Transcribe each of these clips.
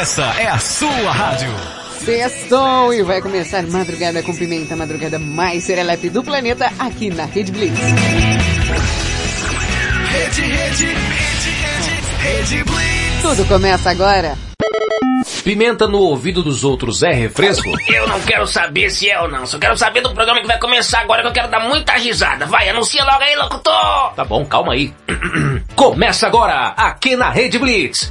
essa é a sua rádio. Sextou e vai começar Madrugada com Pimenta, madrugada mais serelepe do planeta aqui na Rede Blitz. Rede, rede, rede, rede, rede Blitz. Tudo começa agora. Pimenta no ouvido dos outros é refresco? Eu não quero saber se é ou não. Só quero saber do programa que vai começar agora que eu quero dar muita risada. Vai, anuncia logo aí, locutor! Tá bom, calma aí. Começa agora, aqui na Rede Blitz.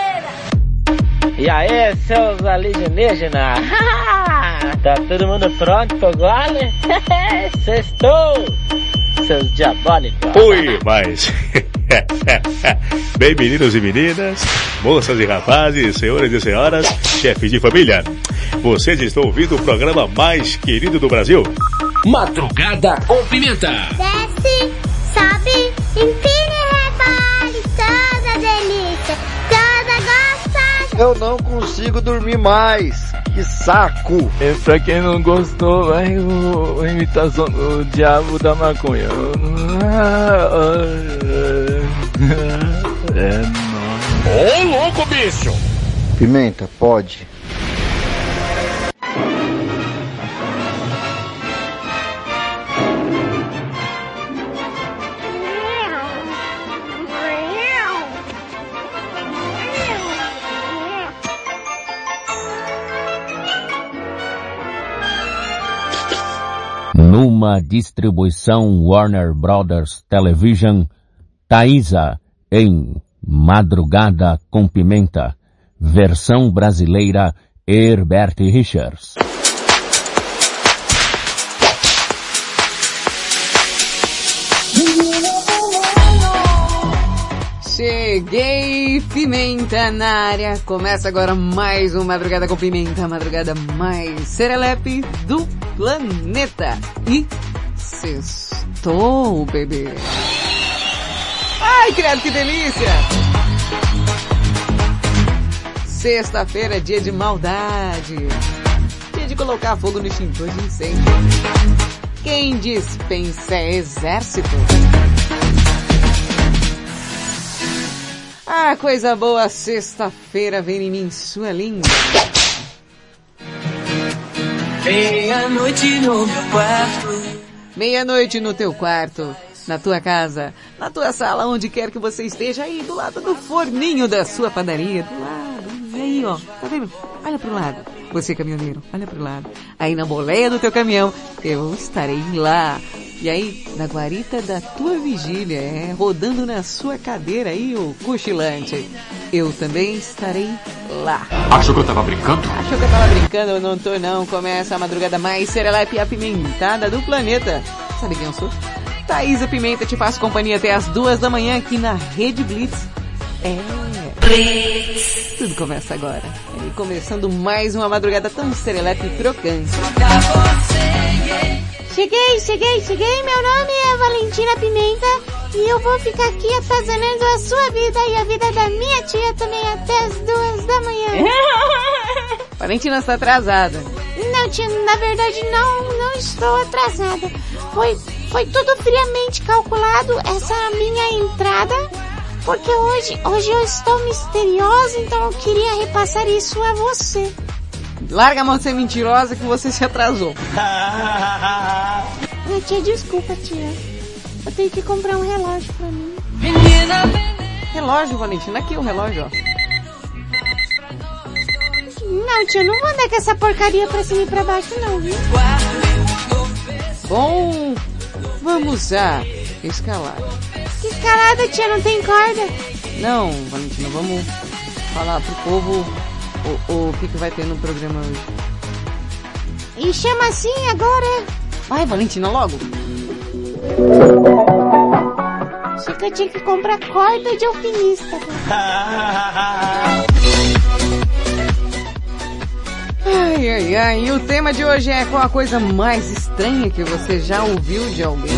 E aí, seus alienígenas? tá todo mundo pronto pro gole? Sextou! Seus diabólicos! Ui, mas... Bem, meninos e meninas, moças e rapazes, senhores e senhoras, chefes de família, vocês estão ouvindo o programa mais querido do Brasil? Madrugada com Pimenta. Desce, sobe, empina e rebole, Eu não consigo dormir mais. Que saco! É, pra quem não gostou, vai o, a imitação do diabo da maconha. É nóis. Ô louco, bicho! Pimenta, pode. Numa distribuição Warner Brothers Television, Taísa em Madrugada com Pimenta, versão brasileira Herbert Richards. Cheguei, Pimenta na área. Começa agora mais um Madrugada com Pimenta, a madrugada mais serelepe do planeta. E sextou, bebê. Ai, credo, que delícia! Sexta-feira é dia de maldade. Dia de colocar fogo no extintor de incêndio. Quem dispensa é exército. Ah, coisa boa, sexta-feira vem em mim, sua linda. Meia-noite no meu quarto. Meia-noite no teu quarto, na tua casa, na tua sala, onde quer que você esteja, aí do lado do forninho da sua padaria, do lado, aí ó, tá vendo? Olha pro lado. Você caminhoneiro, olha pro lado. Aí na boleia do teu caminhão, eu estarei lá. E aí, na guarita da tua vigília, é, rodando na sua cadeira aí, o cochilante. Eu também estarei lá. Achou que eu tava brincando? Achou que eu tava brincando? Eu não tô não. Começa a madrugada mais serelepe e apimentada do planeta. Sabe quem eu sou? Thaisa Pimenta te faz companhia até as duas da manhã aqui na Rede Blitz. É. Blitz. Tudo começa agora. E começando mais uma madrugada tão serelepe e crocante. Cheguei, cheguei, cheguei. Meu nome é Valentina Pimenta e eu vou ficar aqui atazanando a sua vida e a vida da minha tia também até as duas da manhã. Valentina está atrasada. Não, tia, na verdade não, não estou atrasada. Foi, foi tudo friamente calculado essa minha entrada, porque hoje, hoje eu estou misteriosa, então eu queria repassar isso a você. Larga a mão de ser mentirosa que você se atrasou. Ah, tia, desculpa, tia. Eu tenho que comprar um relógio pra mim. Relógio, Valentina. Aqui o relógio, ó. Não, tia, não vou andar com essa porcaria pra cima e pra baixo não, viu? Bom, vamos a escalar. Escalada, tia? Não tem corda? Não, Valentina, vamos falar pro povo o, o que, que vai ter no programa hoje. E chama assim agora. Vai, Valentina, logo. Achei que eu tinha que comprar corda de alpinista. Ai, ai, ai. E o tema de hoje é qual a coisa mais estranha que você já ouviu de alguém?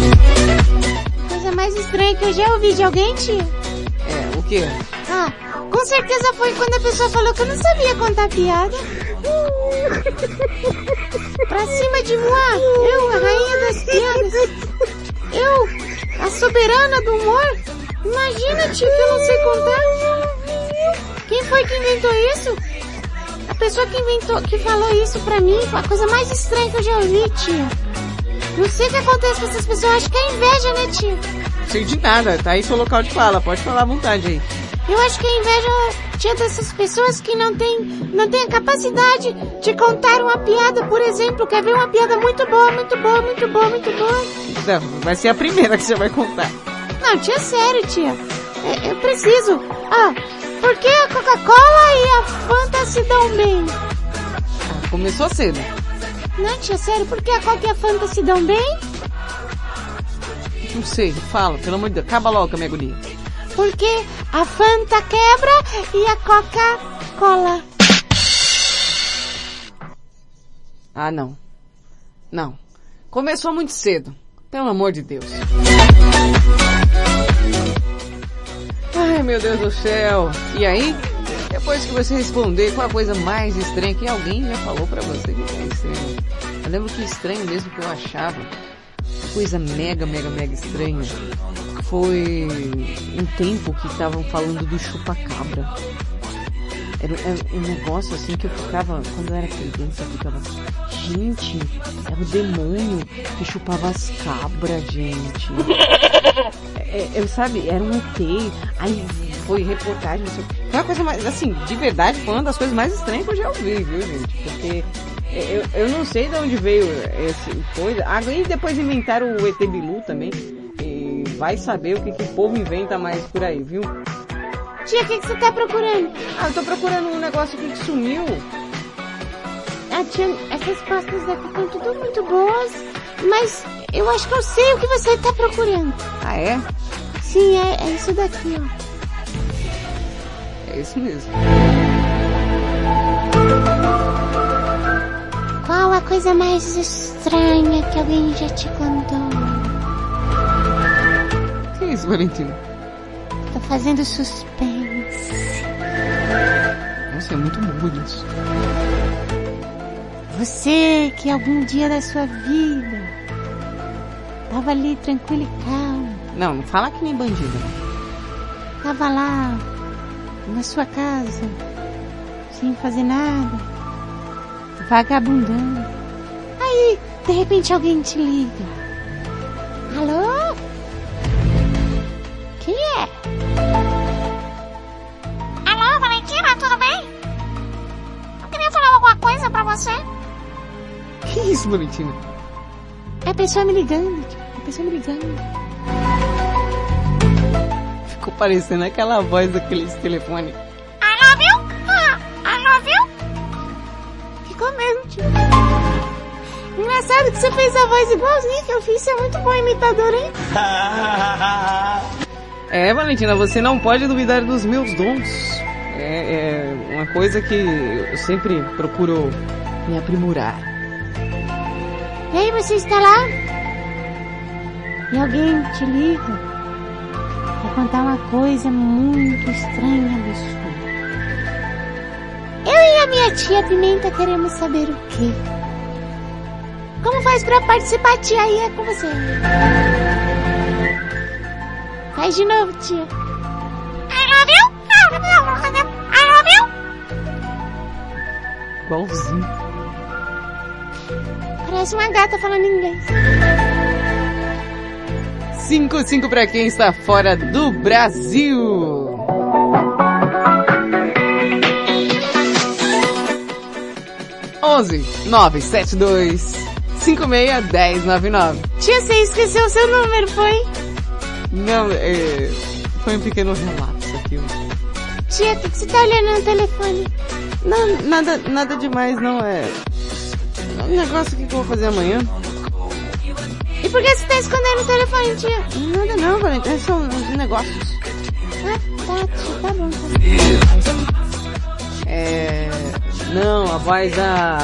Mais estranha que eu já ouvi de alguém, tia? É, o quê? Ah, com certeza foi quando a pessoa falou que eu não sabia contar piada. pra cima de moi, eu, a rainha das piadas. Eu, a soberana do humor. Imagina, tio, que eu não sei contar. Quem foi que inventou isso? A pessoa que inventou, que falou isso pra mim foi a coisa mais estranha que eu já ouvi, tia. Não sei o que acontece com essas pessoas, acho que é inveja, né, tia? Sei de nada, tá aí seu local de fala, pode falar à vontade aí. Eu acho que a inveja tinha dessas pessoas que não tem, não tem a capacidade de contar uma piada, por exemplo. Quer ver uma piada muito boa, muito boa, muito boa, muito boa? Não, vai ser a primeira que você vai contar. Não, tia, sério, tia. É, eu preciso. Ah, por que a Coca-Cola e a Fanta se dão bem? Começou cedo. Não, tia, sério, por que a Coca e a Fanta se dão bem? Não sei, fala, pelo amor de Deus, acaba logo a minha agonia. Porque a Fanta quebra e a Coca-Cola. Ah, não. Não. Começou muito cedo. Pelo amor de Deus. Ai, meu Deus do céu. E aí? Depois que você responder qual a coisa mais estranha que alguém já falou pra você que é estranho. Eu lembro que estranho mesmo que eu achava. Coisa mega, mega, mega estranha. Foi um tempo que estavam falando do chupacabra. Era, um negócio assim que eu ficava, quando eu era criança, eu ficava, gente, era o demônio que chupava as cabras, gente. É, eu sabe, era um ET, aí foi reportagem, não sei, foi uma coisa mais, assim, de verdade, foi uma das coisas mais estranhas que eu já ouvi, viu, gente? Porque eu, eu não sei de onde veio esse coisa. Ah, e depois inventaram o ET Bilu também. E vai saber o que, que o povo inventa mais por aí, viu? Tia, o que, que você tá procurando? Ah, eu tô procurando um negócio aqui que sumiu. Ah, tia, essas pastas daqui estão tudo muito boas, mas eu acho que eu sei o que você tá procurando. Ah, é? Sim, é, é isso daqui, ó. É isso mesmo. Qual a coisa mais estranha que alguém já te contou? Que isso, Valentina? Tô fazendo suspense. Nossa, é muito bom isso. Você que algum dia da sua vida tava ali tranquilo e calmo. Não, não fala que nem bandida. Tava lá na sua casa, sem fazer nada, vagabundando. Aí, de repente alguém te liga. Alô? Quem é? Alô, Valentina, tudo bem? Eu queria falar alguma coisa pra você. Que isso, Valentina? É a pessoa me ligando, tio. A pessoa me ligando. Ficou parecendo aquela voz daqueles telefone. I love you. Ah, I love you. Ficou mesmo, tio. Engraçado que você fez a voz igualzinha que eu fiz. Você é muito bom imitador, hein? É, Valentina, você não pode duvidar dos meus dons. É, é uma coisa que eu sempre procuro me aprimorar. E aí você está lá? E alguém te liga contar uma coisa muito estranha absurda. Eu e a minha tia Pimenta queremos saber o quê? Como faz para participar, tia? Aí é com você. Faz de novo, tia. I love you. I love you. Igualzinho. Parece uma gata falando inglês. 5-5 para quem está fora do Brasil. Onze nove sete dois cinco meia dez nove nove. Tia, você esqueceu o seu número, foi? Não, é, foi um pequeno relapso aqui. Tia, o que, que você tá olhando no telefone? Não, nada, nada demais, não é. É um negócio que eu vou fazer amanhã. Por que você tá escondendo o telefone, tia? Nada não, Valentina, são uns negócios. Ah, tá, tia, tá bom, tá. É. Não, a voz da.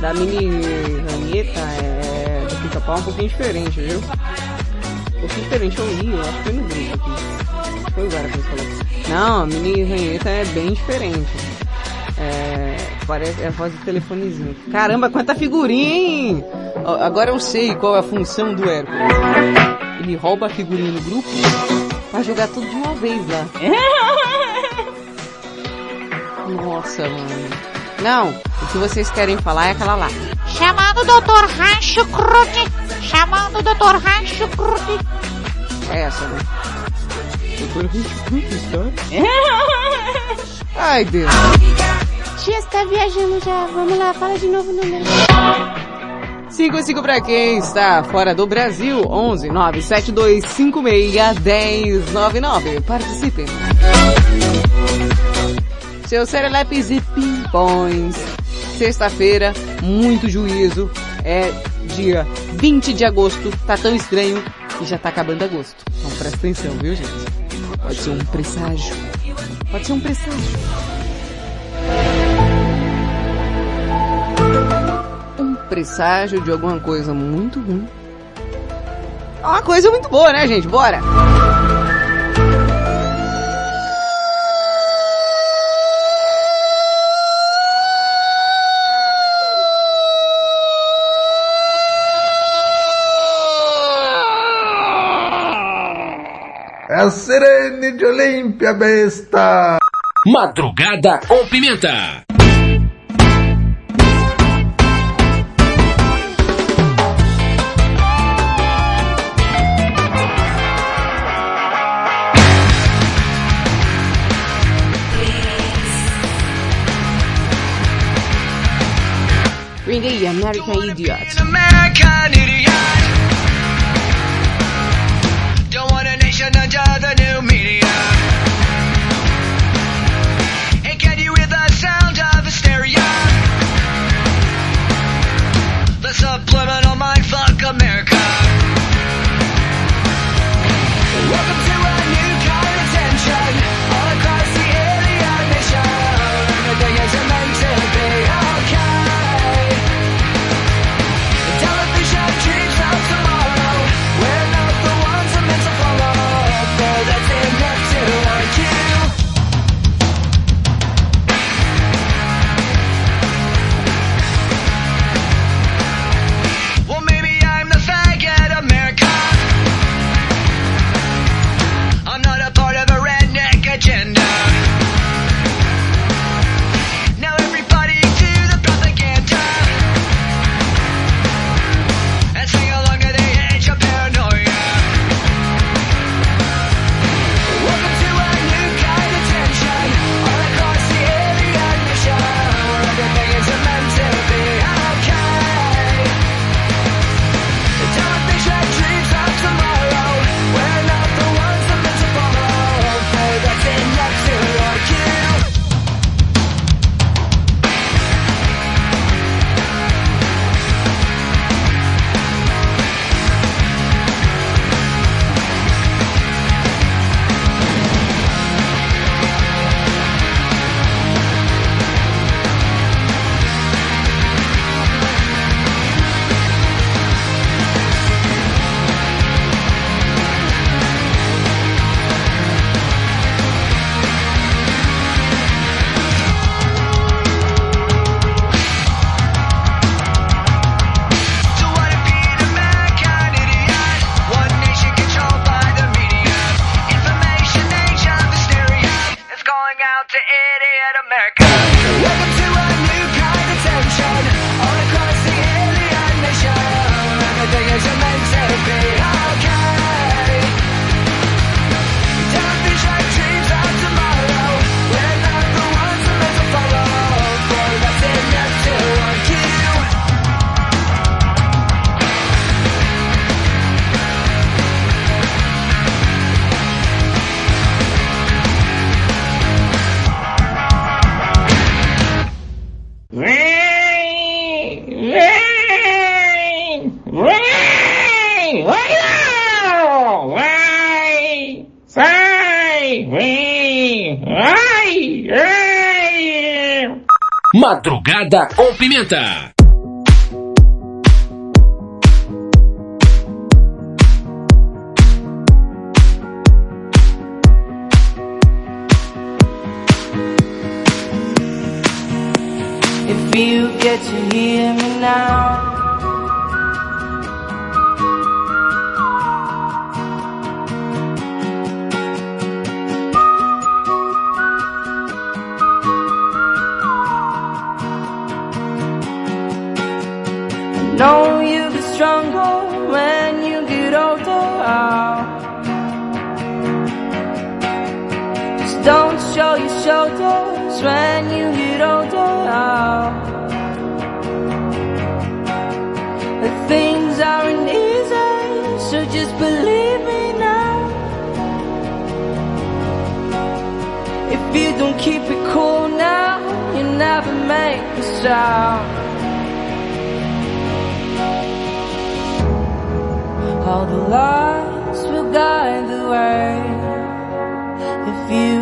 Da mini ranheta é. Do pica-pau é um pouquinho diferente, viu? Um pouquinho diferente, eu li, eu acho que foi no grupo aqui. Foi o Gara que me falou. Não, a mini ranheta é bem diferente. É. Parece é a voz do telefonezinho. Caramba, quanta figurinha, hein? Agora eu sei qual é a função do Hércules. Ele rouba a figurinha no grupo pra jogar tudo de uma vez lá. Nossa, mano. Não, o que vocês querem falar é aquela lá. Chamando o Dr. Rancho Crute. Chamando o Dr. Rancho Crute. É essa, né? Ai, Deus. Tia, você tá viajando já. Vamos lá, fala de novo o número. 55 pra quem está fora do Brasil, 11 97256 1099. Participem. Seus serelepes e pimpões. Sexta-feira, muito juízo. É dia 20 de agosto. Tá tão estranho que já tá acabando agosto. Então presta atenção, viu, gente? Pode ser um presságio. Pode ser um presságio. Presságio de alguma coisa muito ruim. É Uma coisa muito boa, né, gente? Bora! É a Sirene de Olímpia, besta! Madrugada com pimenta. Ringy, American Idiot. American idiot. Vai! Madrugada com Pimenta. If you get to hear me now. When you get older. The things aren't easy, so just believe me now. If you don't keep it cool now, you never make a sound. All the lights will guide the way. If you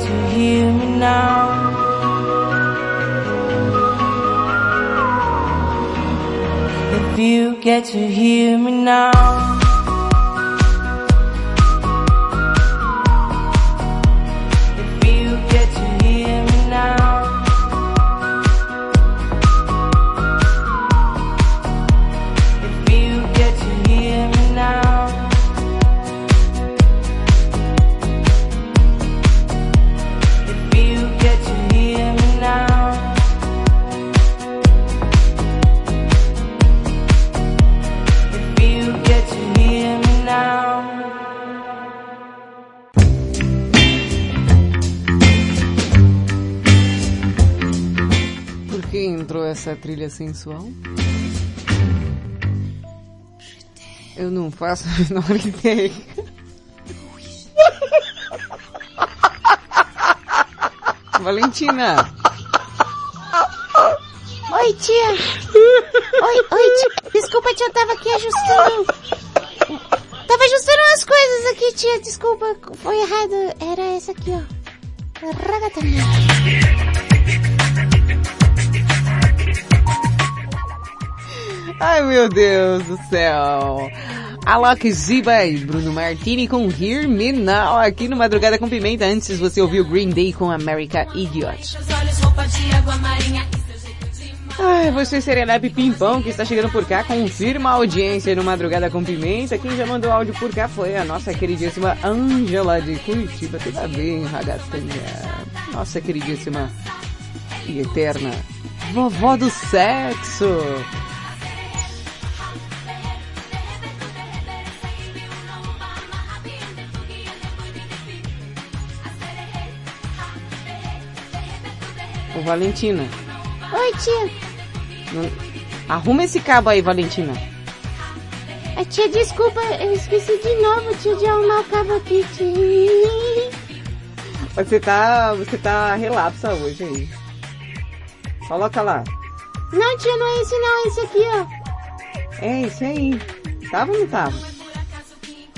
To hear me now. If you get to hear me now. Sensual? Eu não faço a menor ideia. Valentina! Oi, tia. Oi, oi, tia. Desculpa, tia, eu tava aqui ajustando. Tava ajustando umas coisas aqui, tia. Desculpa, foi errado. Era essa aqui, ó. Ragatamia. Ai meu Deus do céu! Alok Ziba e Bruno Martini com Hear Me Now aqui no Madrugada com Pimenta. Antes você ouviu Green Day com America Idiot. Ai, você Serelepe Pimpão que está chegando por cá, confirma a audiência no Madrugada com Pimenta. Quem já mandou áudio por cá foi a nossa queridíssima Ângela de Curitiba. Tudo bem, ragatanha? Nossa queridíssima e eterna vovó do sexo. Valentina, Oi, tia. não- arruma esse cabo aí, Valentina. A tia, desculpa, eu esqueci de novo, tia, de arrumar o cabo aqui, tia. Você tá, você tá relapsa hoje aí. Coloca lá. Não, tia, não é esse não, é esse aqui, ó. É isso aí. Tava ou não tava?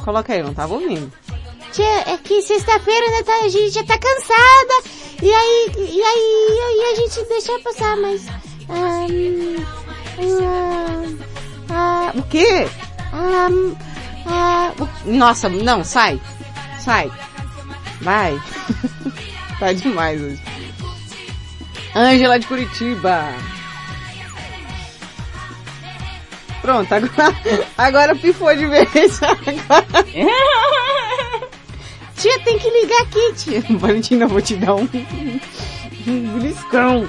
Coloca aí, não tava ouvindo. Tia, é que sexta-feira, né, tá, a gente já tá cansada, e aí, e aí, e aí a gente deixa passar, mas... Ah, ah, ah, O quê? ah, ah, Nossa, não, sai. Sai. Vai. tá demais hoje. Ângela de Curitiba. Pronto, agora, agora pifou de vez. Agora... tia, tem que ligar aqui, tia. Valentina, vou te dar um, um.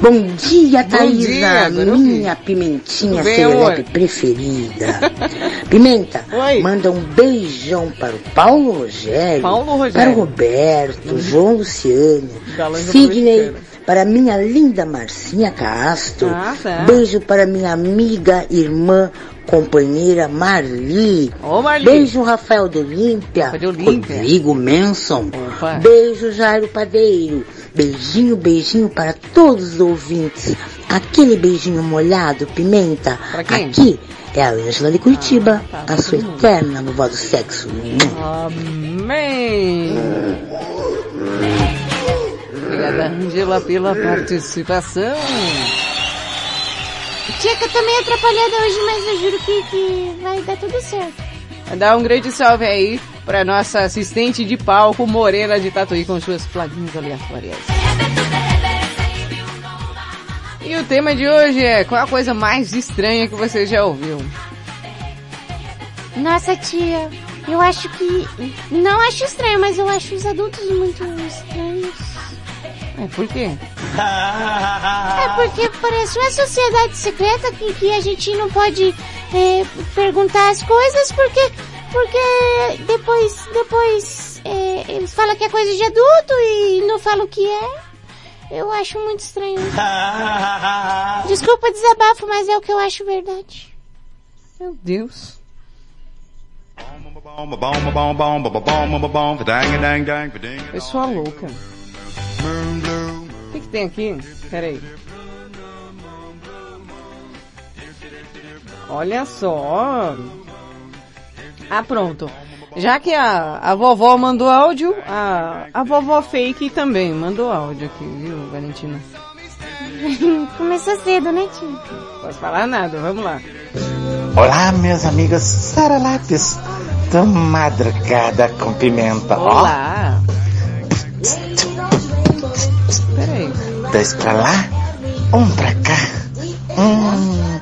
Bom dia, Bom Thaisa, dia, minha pimentinha amor. preferida. Pimenta, manda um beijão para o Paulo Rogério, Paulo Rogério. para o Roberto, João Luciano, Sidney, para minha linda Marcinha Castro, Ah, tá. beijo para minha amiga, irmã, companheira Marli, Ô, Marli. beijo Rafael de Olímpia. Rodrigo Manson, Opa. beijo Jairo Padeiro, beijinho, beijinho para todos os ouvintes, aquele beijinho molhado, pimenta, aqui é a Ângela de Curitiba, Ah, tá, a sua eterna vovó do sexo. Amém. Obrigada, Angela, pela participação. Tia, que eu tô meio atrapalhada hoje, mas eu juro que, que vai dar tudo certo. Dá um grande salve aí pra nossa assistente de palco, Morena de Tatuí, com suas plaguinhas aleatórias. E o tema de hoje é qual a coisa mais estranha que você já ouviu? Nossa, tia, eu acho que... Não acho estranho, mas eu acho os adultos muito estranhos. É, por quê? É porque parece uma sociedade secreta que, que a gente não pode é, perguntar as coisas porque porque depois depois é, eles falam que é coisa de adulto e não falam o que é. Eu acho muito estranho. Desculpa o desabafo, mas é o que eu acho verdade. Meu Deus. Pessoa louca. O que, que tem aqui? Pera aí. Olha só. Ah, pronto. Já que a, a vovó mandou áudio, a, a vovó fake também mandou áudio aqui, viu, Valentina? Começou cedo, né, tia? Posso falar nada, vamos lá. Olá, meus amigos Saralapes do Madrugada com Pimenta. Olá. Dois pra lá, um pra cá. Hum,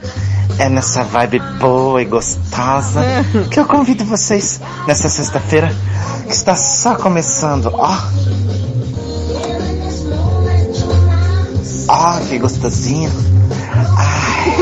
é nessa vibe boa e gostosa que eu convido vocês nessa sexta-feira que está só começando. Ó. Ó, que gostosinho. Ai.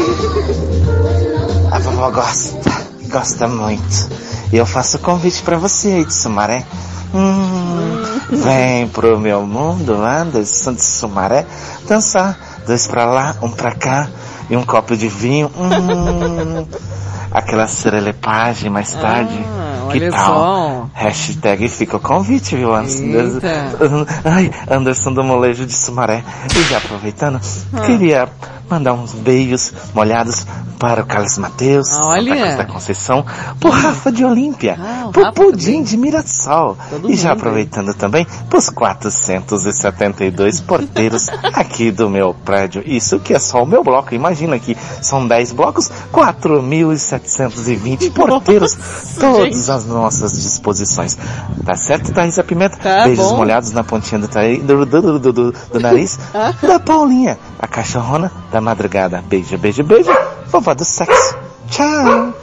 A vovó gosta, gosta muito. E eu faço o convite pra você aí de Sumaré. Hum, vem pro meu mundo lá do de Sumaré dançar. Dois pra lá, um pra cá e um copo de vinho. Hum, aquela serelepagem mais tarde. Ah, olha tal? só. Hashtag fica o convite, viu, Anderson? Ai, Anderson do Molejo de Sumaré. E já aproveitando, Ah. queria mandar uns beijos molhados para o Carlos Mateus, Olha. Santa Cruz da Conceição, pro Rafa de Olímpia, Ah, o pro Rafa Pudim de Mirassol. Todo e já aproveitando também pros 472 porteiros aqui do meu prédio. Isso que é só o meu bloco. Imagina aqui, são 10 blocos, 4.720 porteiros, todas as nossas disposições. Tá certo, Thaisa Pimenta? Tá Beijos bom. molhados na pontinha do, tai- do, do, do, do, do- do nariz Ah. da Paulinha, a cachorrona da madrugada. Beijo, beijo, beijo. Vovó do sexo. Tchau.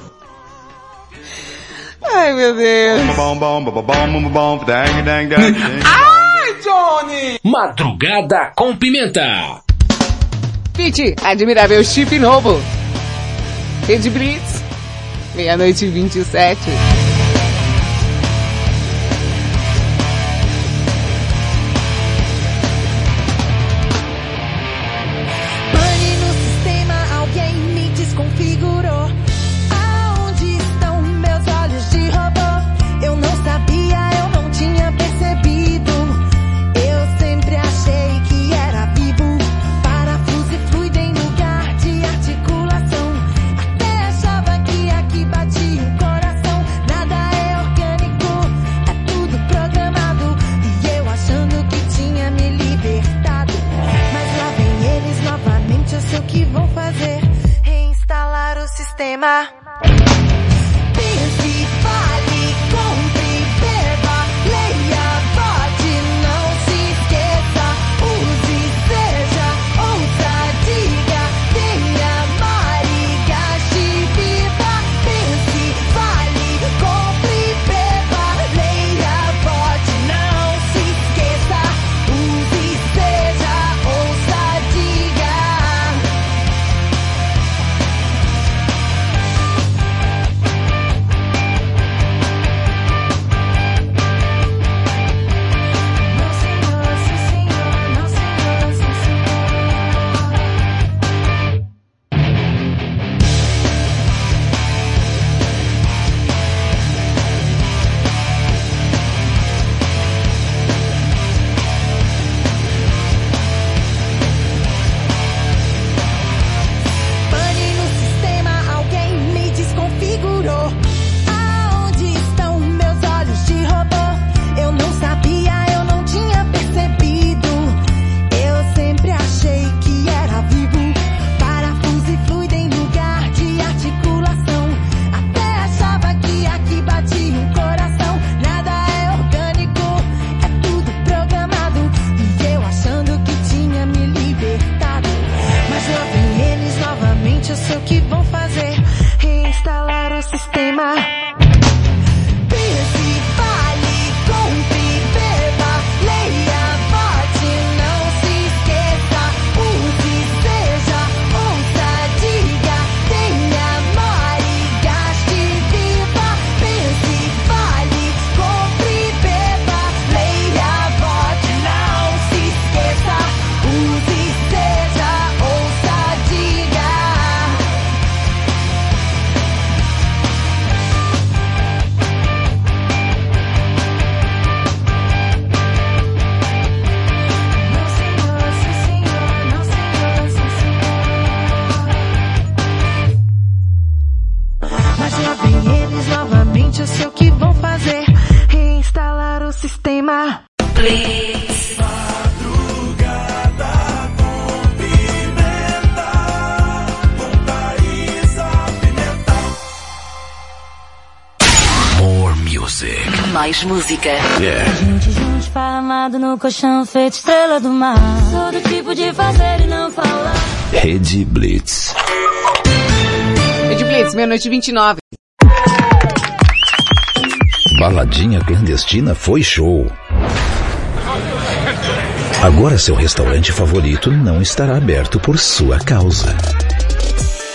Ai, meu Deus. Ai, Johnny! Madrugada com Pimenta. Pete, admirável chip novo. Rede Blitz, meia-noite e 27. Música. Yeah. Gente junto, esparramado no colchão, feito estrela do mar. Todo tipo de fazer e não falar. Rede Blitz. Rede Blitz, meia-noite e 29. Baladinha clandestina foi show. Agora seu restaurante favorito não estará aberto por sua causa.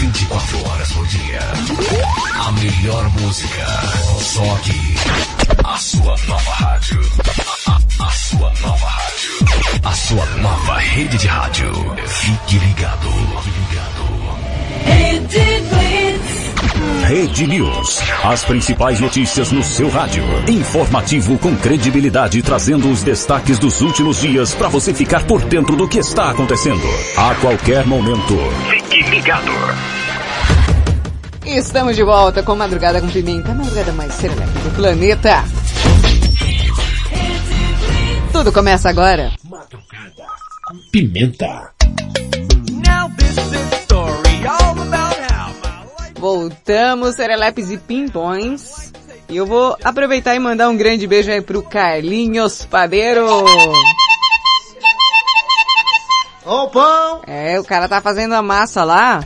24 horas por dia. A melhor música. Só aqui. A sua nova rádio. A, a- a sua nova rádio. A sua nova rede de rádio. Fique ligado. Rede Blitz. Rede News. As principais notícias no seu rádio. Informativo com credibilidade, trazendo os destaques dos últimos dias para você ficar por dentro do que está acontecendo. A qualquer momento. Fique ligado. Estamos de volta com Madrugada com Pimenta, a madrugada mais serelepe do planeta. Tudo começa agora. Pimenta. Voltamos, serelepes e pimpões. E eu vou aproveitar e mandar um grande beijo aí pro Carlinhos Padeiro. Ô pão! É, o cara tá fazendo a massa lá.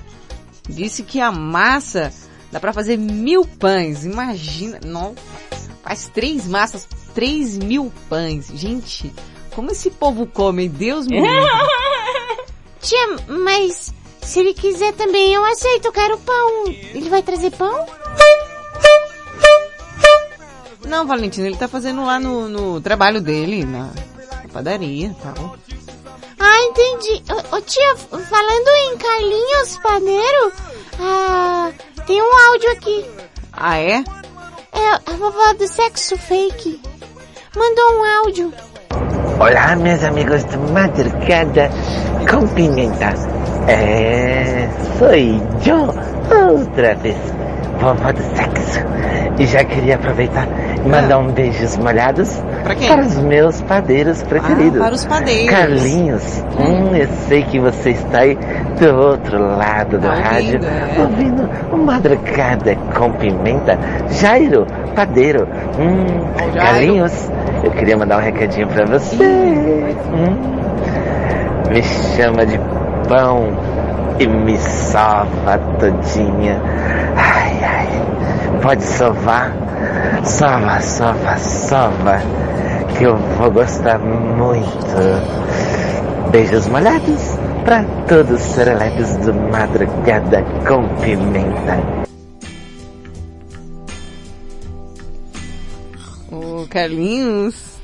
Disse que a massa dá pra fazer mil pães. Imagina, não. Faz três massas, três mil pães. Gente, como esse povo come? Deus me livre. Tia, mas se ele quiser também eu aceito, eu quero pão. Ele vai trazer pão? Não, Valentina, ele tá fazendo lá no, no trabalho dele, na, na padaria e tal. Entendi. Ô, ô, tia, falando em Carlinhos Padeiro, ah, tem um áudio aqui. Ah, é? É a vovó do sexo fake. Mandou um áudio. Olá, meus amigos de madrugada com pimenta. É, sou eu outra vez, vovó do sexo. E já queria aproveitar mandar um beijos molhados Pra quem? para os meus padeiros preferidos. Ah, para os padeiros. Carlinhos, hum, eu sei que você está aí do outro lado do Tá rádio, ouvindo, é. ouvindo o Madrugada com Pimenta. Jairo, padeiro. Hum, Jairo. Carlinhos, eu queria mandar um recadinho pra você. Hum, me chama de pão e me sova todinha. Ai, ai, pode sovar. Sova, sova, sova. Que eu vou gostar muito. Beijos molhados pra todos os serelepes do Madrugada com Pimenta. Ô, Carlinhos.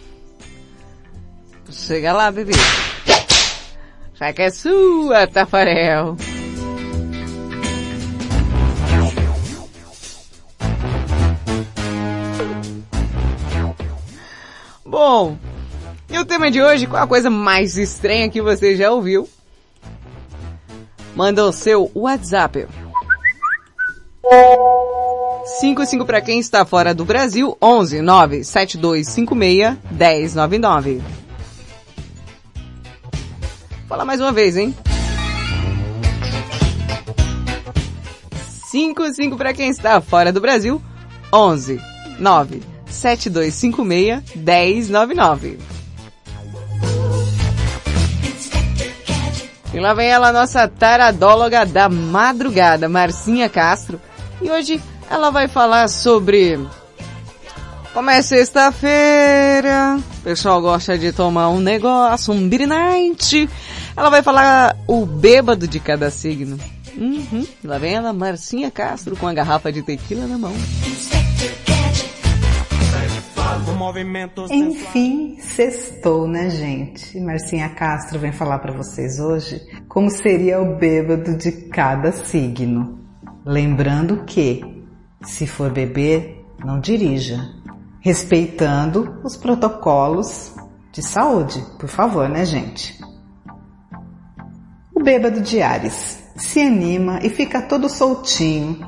Chega lá, bebê. Já que é sua, Tafarel. Bom, e o tema de hoje, qual a coisa mais estranha que você já ouviu? Manda o seu WhatsApp. 55 para quem está fora do Brasil, 11 9 7256 1099. Fala mais uma vez, hein? 55 para quem está fora do Brasil, 11 9 7256 1099. E lá vem ela, nossa taradóloga da madrugada, Marcinha Castro. E hoje ela vai falar sobre como é sexta-feira, o pessoal gosta de tomar um negócio, um beer night. Ela vai falar o bêbado de cada signo. Uhum. Lá vem ela, Marcinha Castro, com a garrafa de tequila na mão. Enfim, sextou, né, gente? Marcinha Castro vem falar para vocês hoje como seria o bêbado de cada signo. Lembrando que, se for beber, não dirija, respeitando os protocolos de saúde, por favor, né, gente? O bêbado de Ares se anima e fica todo soltinho,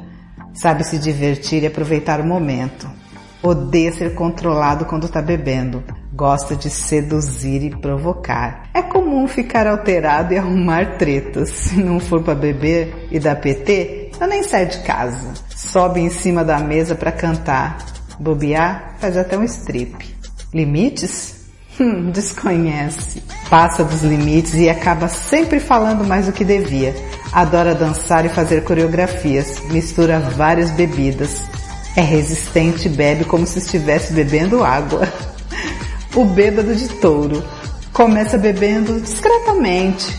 sabe se divertir e aproveitar o momento. Odeia ser controlado quando tá bebendo. Gosta de seduzir e provocar. É comum ficar alterado e arrumar tretas. Se não for para beber e dar PT, eu nem saio de casa. Sobe em cima da mesa para cantar. Bobear faz até um strip. Limites? Hum, desconhece. Passa dos limites e acaba sempre falando mais do que devia. Adora dançar e fazer coreografias. Mistura várias bebidas. É resistente e bebe como se estivesse bebendo água. O bêbado de touro começa bebendo discretamente.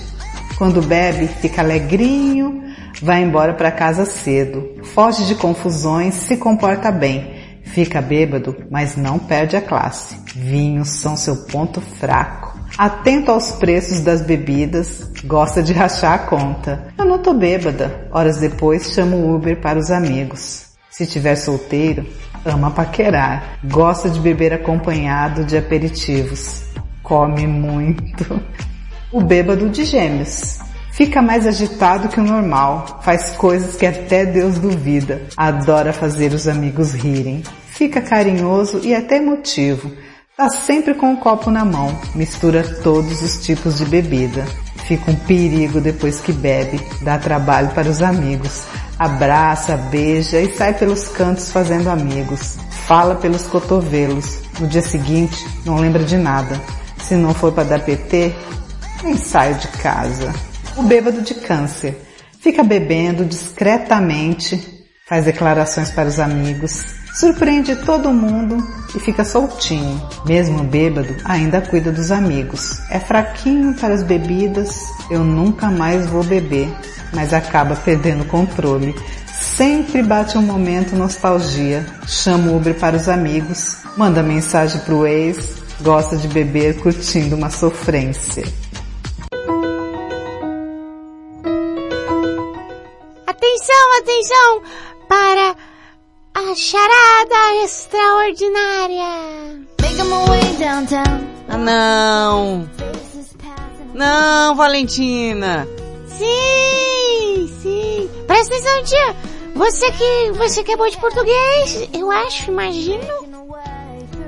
Quando bebe, fica alegrinho, vai embora para casa cedo, foge de confusões, se comporta bem. Fica bêbado, mas não perde a classe. Vinhos são seu ponto fraco. Atento aos preços das bebidas, gosta de rachar a conta. Eu não tô bêbada. Horas depois chamo o Uber para os amigos. Se tiver solteiro, ama paquerar. Gosta de beber acompanhado de aperitivos. Come muito. O bêbado de gêmeos. Fica mais agitado que o normal. Faz coisas que até Deus duvida. Adora fazer os amigos rirem. Fica carinhoso e até emotivo. Tá sempre com o copo na mão. Mistura todos os tipos de bebida. Fica um perigo depois que bebe. Dá trabalho para os amigos abraça, beija e sai pelos cantos fazendo amigos. Fala pelos cotovelos. No dia seguinte, não lembra de nada. Se não for para dar PT, nem saio de casa. O bêbado de câncer. Fica bebendo discretamente, faz declarações para os amigos, surpreende todo mundo e fica soltinho. Mesmo bêbado, ainda cuida dos amigos. É fraquinho para as bebidas, eu nunca mais vou beber mas acaba perdendo o controle. Sempre bate um momento nostalgia, chama o Uber para os amigos, manda mensagem pro ex, gosta de beber curtindo uma sofrência. Atenção, atenção! Para a charada extraordinária. Ah, não. Não, Valentina. Sim, sim. Presta atenção, tia. Você que, você que é boa de português, eu acho, imagino.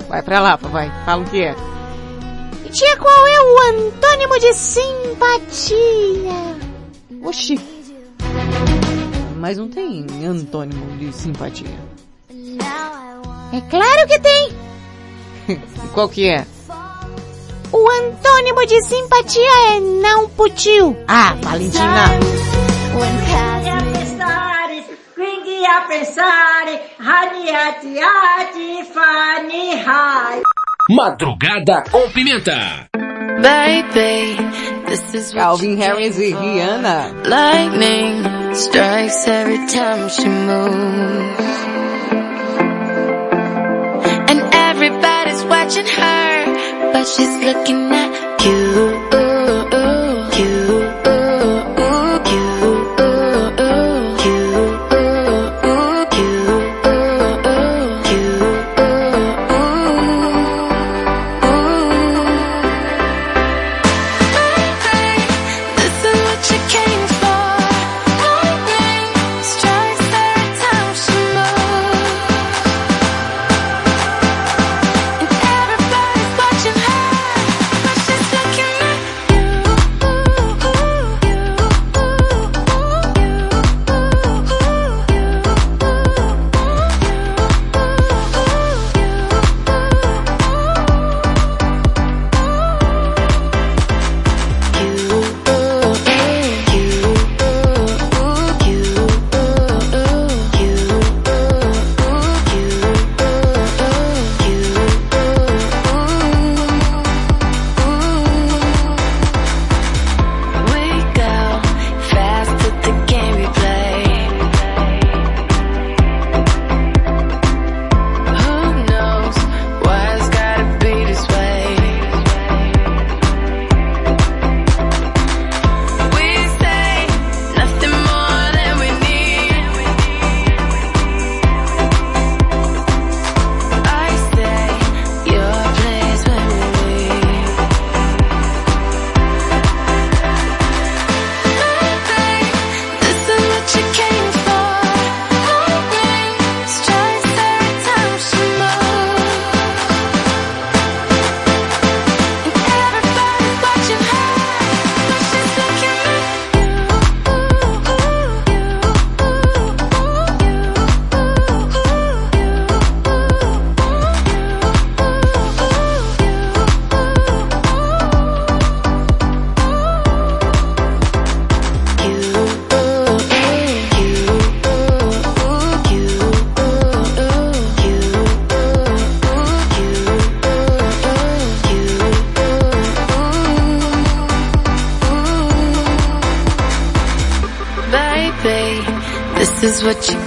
Vai pra lá, papai. Fala o que é. Tia, qual é o antônimo de simpatia? Oxi. Mas não tem antônimo de simpatia. É claro que tem. Qual que é? O antônimo de simpatia é não putiu. Ah, Valentina. Madrugada com pimenta. Baby, this is Calvin Harris e Rihanna. lightning strikes every time she moves. Everybody's watching her, but she's looking at you.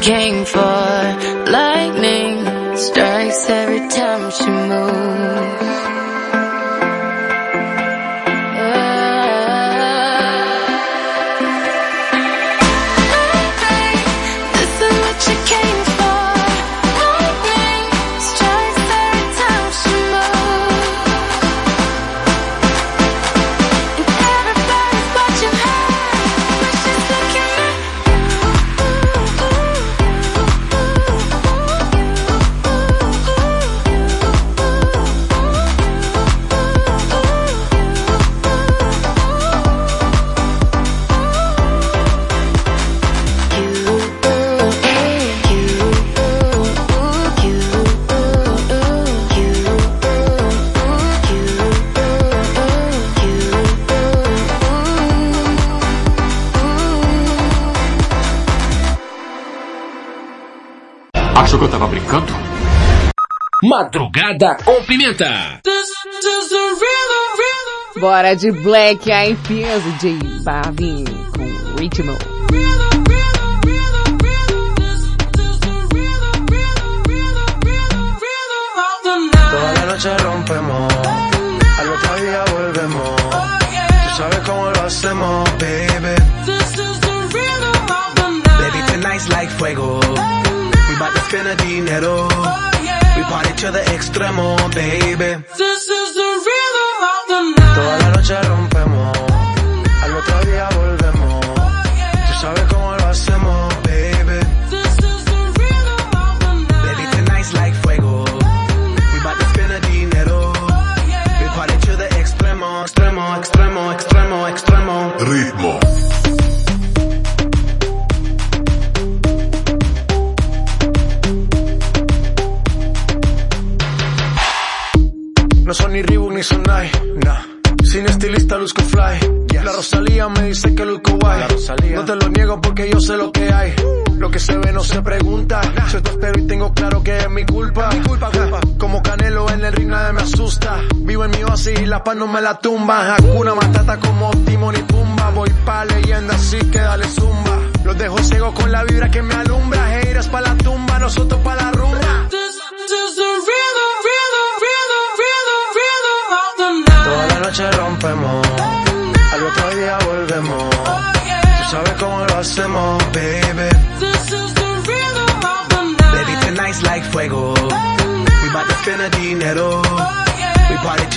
king Madrugada com pimenta. Bora de Black Eyed Peas J Balvin com Ritmo. We party to the extremo, baby. No me la tumba. Hakuna Matata como Timon y Pumba. Voy pa' leyenda así que dale zumba. Los dejo ciego con la vibra que me alumbra. Heiras pa' la tumba, nosotros pa' la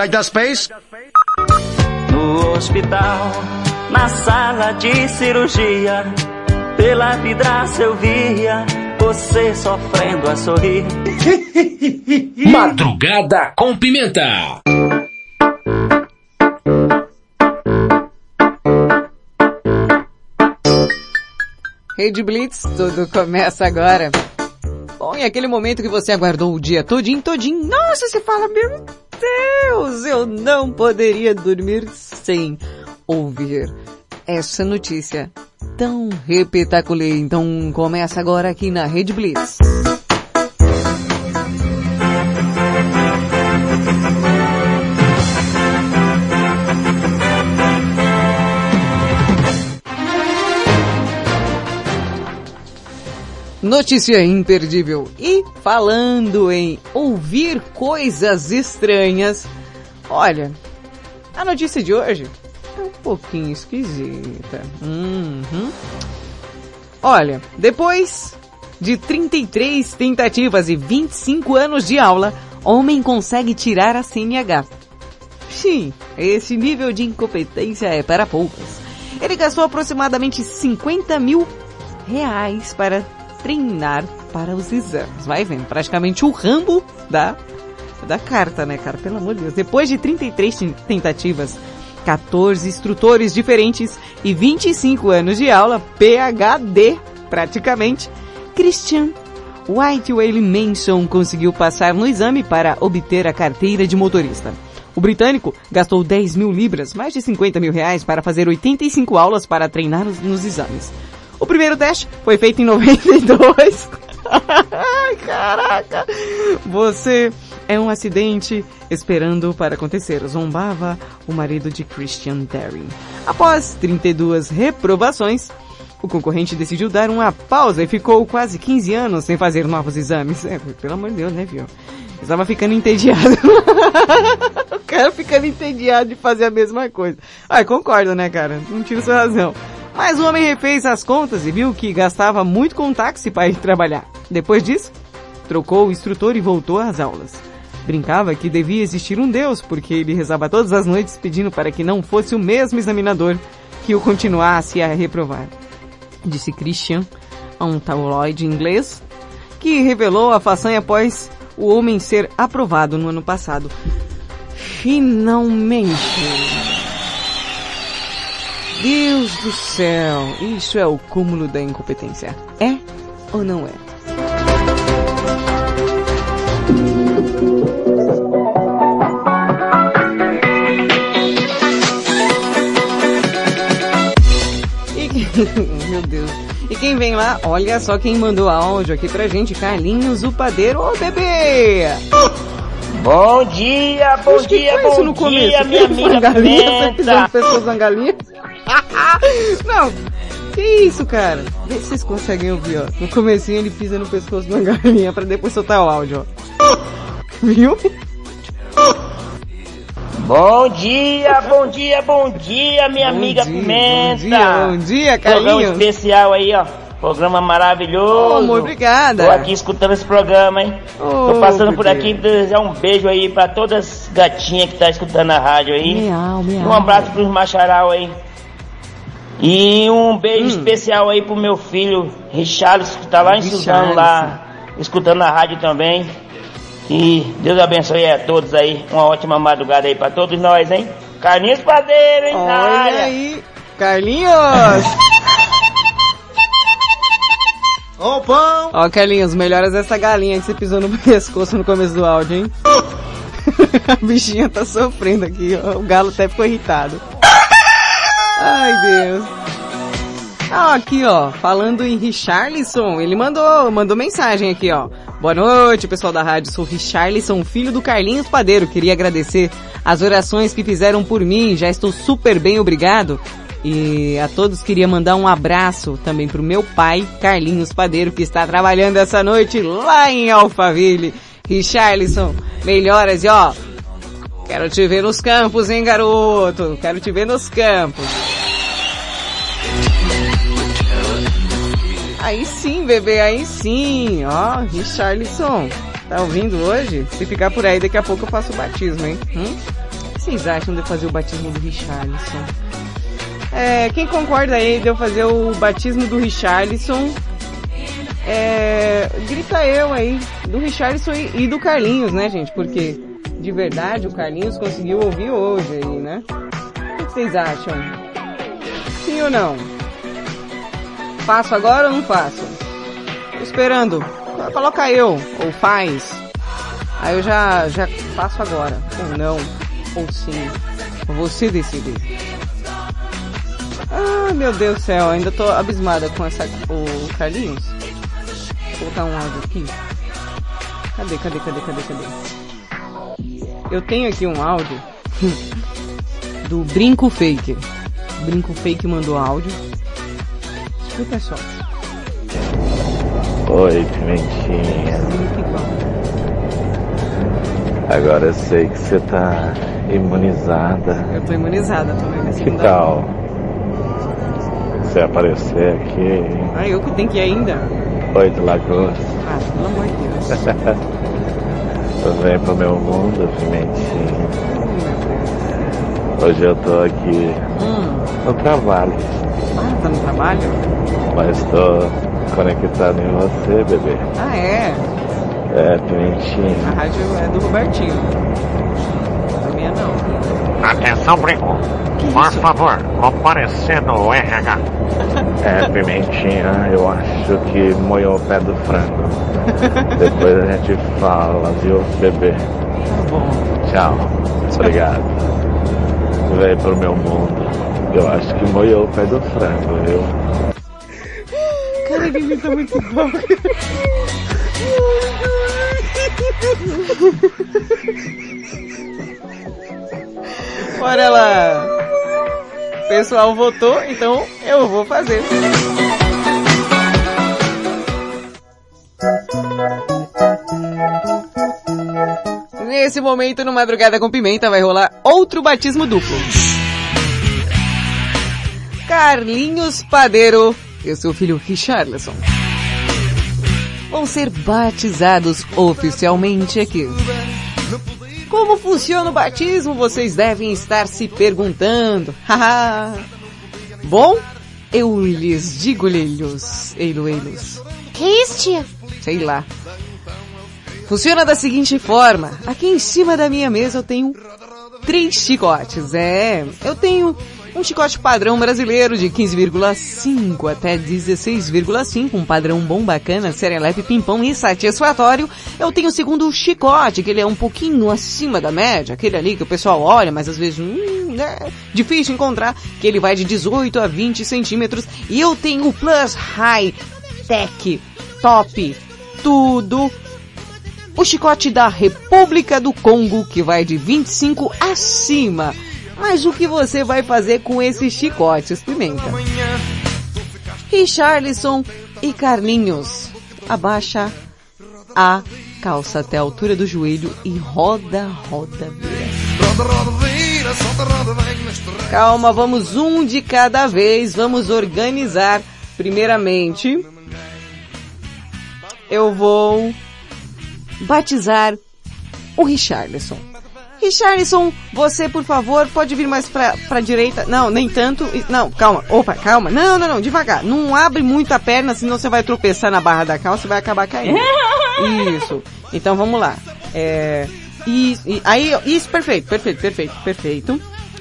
like that space? No hospital, na sala de cirurgia, pela vidraça eu via você sofrendo a sorrir. Madrugada com pimenta. Rede Blitz, tudo começa agora. Bom, e aquele momento que você aguardou o dia todinho, todinho, nossa, você fala, meu Deus, eu não poderia dormir sem ouvir essa notícia tão repetaculê. Então começa agora aqui na Rede Blitz. Notícia imperdível. E falando em ouvir coisas estranhas, olha, a notícia de hoje é um pouquinho esquisita. Uhum. Olha, depois de 33 tentativas e 25 anos de aula, homem consegue tirar a CNH. Sim, esse nível de incompetência é para poucos. Ele gastou aproximadamente 50 mil reais para treinar para os exames. Vai vendo, praticamente o Rambo da, da carta, né, cara? Pelo amor de Deus. Depois de 33 tentativas, 14 instrutores diferentes e 25 anos de aula, PhD praticamente, Christian White Whale Manson conseguiu passar no exame para obter a carteira de motorista. O britânico gastou 10 mil libras, mais de 50 mil reais, para fazer 85 aulas para treinar nos, nos exames. O primeiro teste foi feito em 92. Ai, caraca! Você é um acidente esperando para acontecer, zombava o marido de Christian Daring. Após 32 reprovações, o concorrente decidiu dar uma pausa e ficou quase 15 anos sem fazer novos exames. É, pelo amor de Deus, né, viu? Estava ficando entediado. o cara ficando entediado de fazer a mesma coisa. Ah, concordo, né, cara? Não tiro sua razão. Mas o homem refez as contas e viu que gastava muito com táxi para ir trabalhar. Depois disso, trocou o instrutor e voltou às aulas. Brincava que devia existir um Deus, porque ele rezava todas as noites pedindo para que não fosse o mesmo examinador que o continuasse a reprovar. Disse Christian a um tabloide inglês, que revelou a façanha após o homem ser aprovado no ano passado. Finalmente! Deus do céu, isso é o cúmulo da incompetência. É ou não é? E, meu Deus. E quem vem lá, olha só quem mandou áudio aqui pra gente, Carlinhos, o padeiro, ô bebê! Bom dia, bom que dia, foi isso bom no dia, começo? minha Foi amiga uma galinha, você Não, que isso, cara? Vê se vocês conseguem ouvir, ó. No comecinho ele pisa no pescoço de uma galinha pra depois soltar o áudio, ó. Viu? Bom dia, bom dia, bom dia, minha Bom amiga dia, Pimenta. bom dia, bom dia, Programa Carlinhos. especial aí, ó. Programa maravilhoso. Amor, obrigada. Tô aqui escutando esse programa, hein? Ô, Tô passando por aqui pra desejar um beijo aí pra todas as gatinhas que tá escutando a rádio aí. Miau, miau. E um abraço pros macharal aí. E um beijo Hum. especial aí pro meu filho, Richarlison, que tá lá em Suzano, lá, escutando a rádio também. E Deus abençoe a todos aí. Uma ótima madrugada aí pra todos nós, hein? Carlinhos Padeiro, hein? na Olha área. aí, Carlinhos! Ô pão! Ó, Carlinhos, melhoras essa galinha que você pisou no pescoço no começo do áudio, hein? A bichinha tá sofrendo aqui, ó. O galo até ficou irritado. Ai, Deus. Ah, aqui, ó, falando em Richarlison, ele mandou, mandou mensagem aqui, ó. Boa noite, pessoal da rádio. Sou Richarlison, filho do Carlinhos Padeiro. Queria agradecer as orações que fizeram por mim. Já estou super bem, obrigado. E a todos queria mandar um abraço também pro meu pai, Carlinhos Padeiro, que está trabalhando essa noite lá em Alphaville. Richarlison, melhoras e ó, quero te ver nos campos, hein, garoto? Quero te ver nos campos. Aí sim, bebê, aí sim. Ó, Richarlison. Tá ouvindo hoje? Se ficar por aí, daqui a pouco eu faço o batismo, hein? Hum? O que vocês acham de eu fazer o batismo do Richarlison? É, quem concorda aí de eu fazer o batismo do Richarlison? É, grita eu aí, do Richarlison e, e do Carlinhos, né, gente? Porque, de verdade, o Carlinhos conseguiu ouvir hoje aí, né? O que vocês acham? Sim ou não? Faço agora ou não faço? Tô esperando. Coloca eu, ou faz. Aí eu já, já faço agora. Ou não, ou sim. Você decide. Ah, meu Deus do céu, ainda tô abismada com essa, o Carlinhos. Colocar um áudio aqui. Cadê, cadê, cadê, cadê, cadê? Eu tenho aqui um áudio do Brinco Fake. Brinco Fake mandou áudio. Escuta só. Oi, Pimentinha. Agora eu sei que você tá imunizada. Eu tô imunizada, vendo Que tal você aparecer aqui Ah, eu que tenho que ir ainda? Oito Lagoas? Ah, pelo amor de Deus. Tu vem pro meu mundo, Pimentinha. Hoje eu tô aqui Hum. no trabalho, Ah, tá no trabalho? mas tô conectado em você, bebê. Ah, é? É, A Pimentinha. rádio é do Robertinho. A minha não. Atenção, Brinco. Por favor, comparecer no RH. É, Pimentinha, eu acho que moiou o pé do frango. Depois a gente fala, viu, bebê? Tá bom. Tchau. Obrigado. Veio pro meu mundo. Eu acho que moiou o pé do frango, viu? Cara, ele tá muito bom. Bora lá. O pessoal votou, então eu vou fazer. Nesse momento, no Madrugada com Pimenta, vai rolar outro batismo duplo. Carlinhos Padeiro e seu filho Richarlison vão ser batizados oficialmente aqui. Como funciona o batismo, vocês devem estar se perguntando. Haha. Bom, eu lhes digo, lelhos, eiloeilos. Que isso, tia? Sei lá. Funciona da seguinte forma. Aqui em cima da minha mesa eu tenho três chicotes. É, eu tenho um chicote padrão brasileiro de 15,5 até 16,5, um padrão bom, bacana, serelepe, pimpão e satisfatório. Eu tenho o segundo chicote, que ele é um pouquinho acima da média, aquele ali que o pessoal olha, mas às vezes hum, é difícil encontrar, que ele vai de 18 a 20 centímetros. E eu tenho o Plus High Tech Top Tudo o chicote da República do Congo, que vai de 25 acima. Mas o que você vai fazer com esses chicotes, Pimenta? Richarlison e Carlinhos. Abaixa a calça até a altura do joelho e roda, roda, vira. Calma, vamos um de cada vez, vamos organizar. Primeiramente, eu vou batizar o Richarlison. Richarlison, você, por favor, pode vir mais pra, pra direita. Não, nem tanto. Não, calma. Opa, calma. Não, não, não, devagar. Não abre muito a perna, senão você vai tropeçar na barra da calça e vai acabar caindo. Isso. Então vamos lá. É, e, e, aí, isso, perfeito, perfeito, perfeito, perfeito.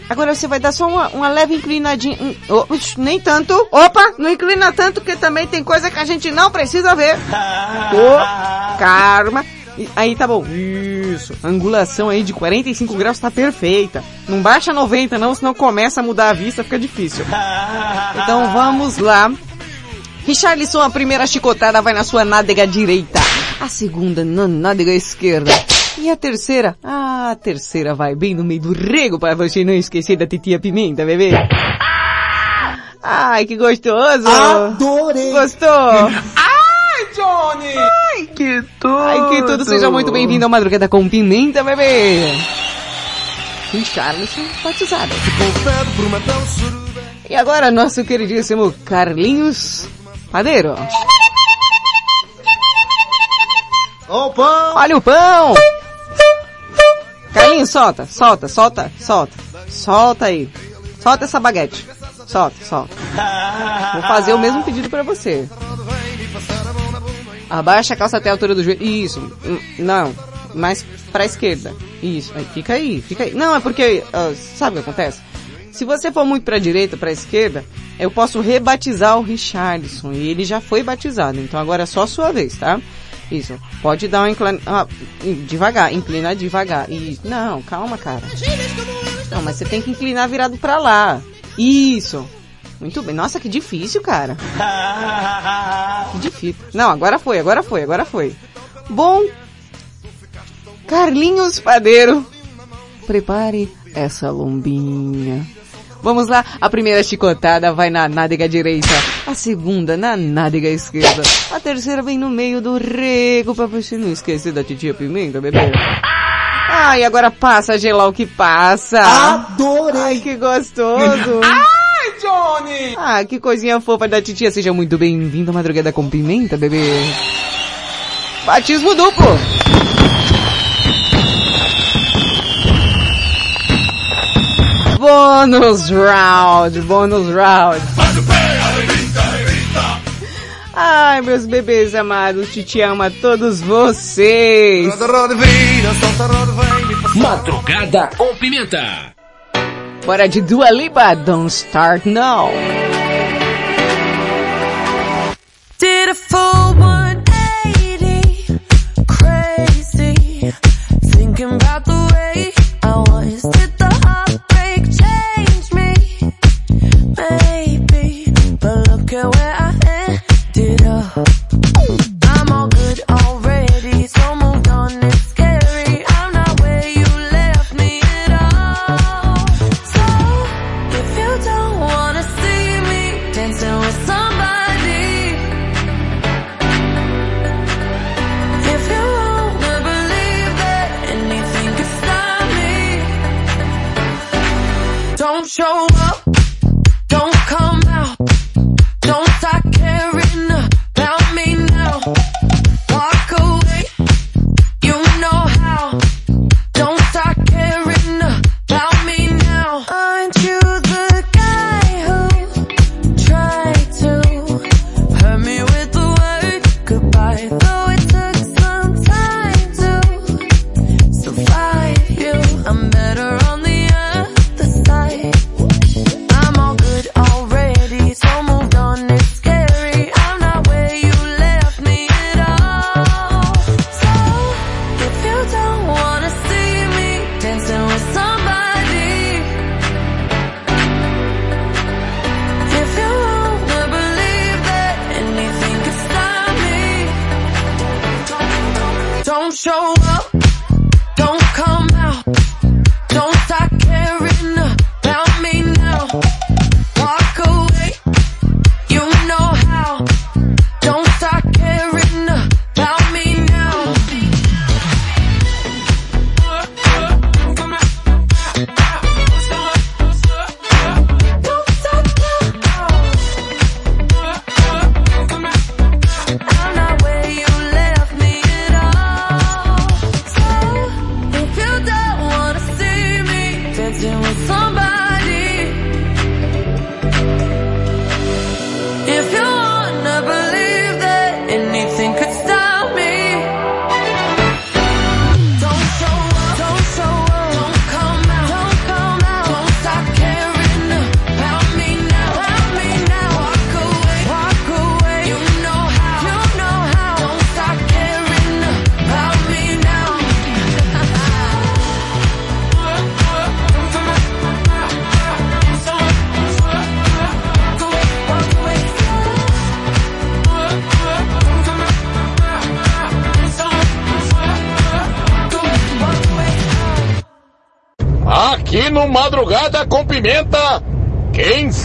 Agora você vai dar só uma, uma leve inclinadinha. Hum, oh, nem tanto. Opa, não inclina tanto, porque também tem coisa que a gente não precisa ver. Oh, karma. Aí tá bom. Isso. A angulação aí de 45 graus tá perfeita. Não baixa 90 não, senão começa a mudar a vista, fica difícil. Então vamos lá. Richarlison, a primeira chicotada vai na sua nádega direita. A segunda na nádega esquerda. E a terceira? Ah, a terceira vai bem no meio do rego para você não esquecer da titia pimenta, bebê. Ai, que gostoso. Adorei. Gostou? Ai, Johnny! Ai, que tudo! Ai, que tudo! Seja muito bem-vindo ao Madrugada com Pimenta, bebê! Richarlison batizado. E agora, nosso queridíssimo Carlinhos Padeiro. O pão! Olha o pão! Carlinhos, solta, solta, solta, solta. Solta aí. Solta essa baguete. Solta, solta. Vou fazer o mesmo pedido para você. Abaixa a calça até a altura do joelho. Isso. Hum, Não. Mais pra esquerda. Isso. Aí, fica aí, fica aí. Não, é porque, uh, sabe o que acontece? Se você for muito pra direita, pra esquerda, eu posso rebatizar o Richardson. E ele já foi batizado. Então agora é só a sua vez, tá? Isso. Pode dar uma inclina... Ah, devagar. Inclina devagar. Isso. Não, calma, cara. Não, mas você tem que inclinar virado pra lá. Isso. Muito bem. Nossa, que difícil, cara. Que difícil. Não, agora foi, agora foi, agora foi. Bom. Carlinhos Padeiro. Prepare essa lombinha. Vamos lá, a primeira chicotada vai na nádega direita, a segunda na nádega esquerda, a terceira vem no meio do rego pra você não esquecer da titia pimenta, bebê. Ai, agora passa, gelar o que passa. Adorei. Ai, que gostoso. Johnny! Ah, que coisinha fofa da titia. Seja muito bem-vindo à madrugada com pimenta, bebê. Batismo duplo. Bônus round, bônus round. Ai, meus bebês amados, Titi ama todos vocês. Madrugada com pimenta. Bora de Dua Lipa, Don't Start Now. Did a full 180,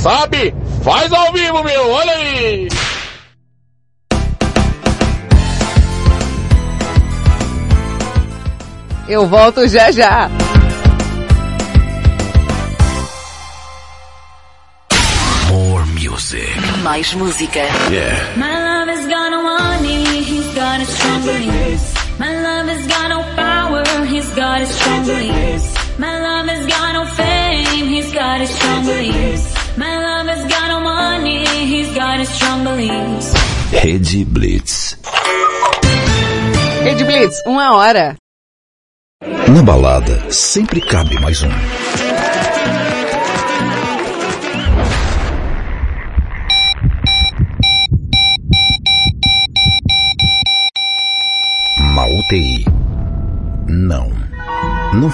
sabe faz ao vivo, meu, olha aí! Eu volto já já. More music. Mais música. Yeah. My love has got no money, he's got his strong beliefs. My love has got no power, he's got his strong beliefs. My love has got no fame, he's got his strong beliefs. My love has got no money, he's got his strong beliefs. Rede Blitz. Rede Blitz, uma hora. Na balada, sempre cabe mais um.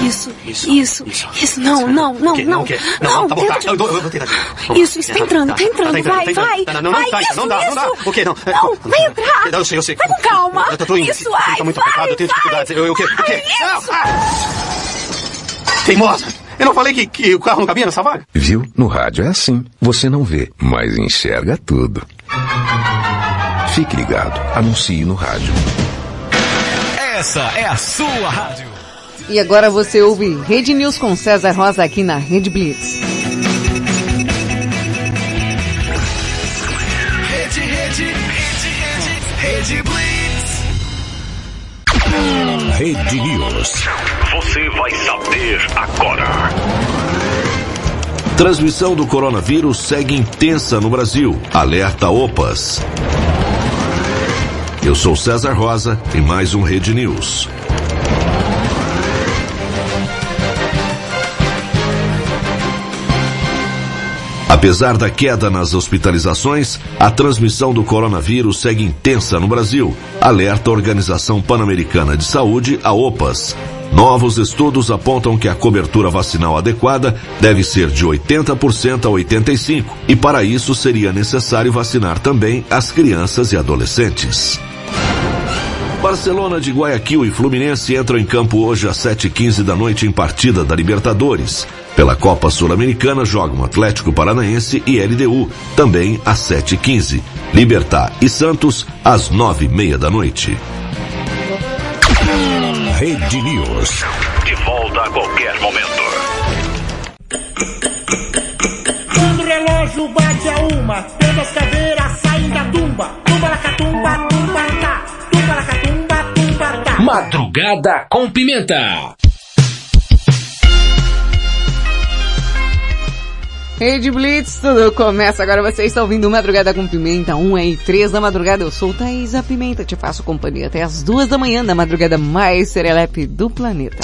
Isso, isso, isso, não, não, não, não, Não, não, Não, tá bom, tá. Eu vou tentar de novo. Vamos Isso, isso, tá entrando, tá entrando, Tá entrando, vai, tá entrando. vai, Não, não, não, vai, tá, isso, não dá, não dá. isso. O quê? Não, Não, vai entrar. Eu sei, eu sei. Vai com calma. Eu tô indo. Isso, vai, Tá muito vai, apertado, eu tenho vai. dificuldades. Eu, eu, o quê? O quê? Vai, isso. Teimosa! Eu não falei que, que o carro não cabia nessa vaga? Viu? No rádio é assim. Você não vê, mas enxerga tudo. Fique ligado. Anuncie no rádio. Essa é a sua rádio. E agora você ouve Rede News com César Rosa aqui na Rede Blitz. Rede, rede, rede, rede, rede Blitz. Rede News. Você vai saber agora. Transmissão do coronavírus segue intensa no Brasil. Alerta OPAS. Eu sou César Rosa e mais um Rede News. Apesar da queda nas hospitalizações, a transmissão do coronavírus segue intensa no Brasil, alerta a Organização Pan-Americana de Saúde, a OPAS. Novos estudos apontam que a cobertura vacinal adequada deve ser de 80% a 85%, e para isso seria necessário vacinar também as crianças e adolescentes. Barcelona de Guayaquil e Fluminense entram em campo hoje às 7h15 da noite em partida da Libertadores. Pela Copa Sul-Americana jogam Atlético Paranaense e LDU, também às 7h15. Libertar e Santos às 9h30 da noite. Rede News. De volta a qualquer momento. Quando o relógio bate a uma, todas as caveiras saem da tumba. Tumba lacatumba, tumba tá. Tumba lacatumba, tumba tá. Madrugada com pimenta. Rede Blitz, tudo começa agora. Você está ouvindo Madrugada com Pimenta, 1 e 3 da madrugada. Eu sou Thaisa Pimenta, te faço companhia até as 2 da manhã, na madrugada mais serelepe do planeta.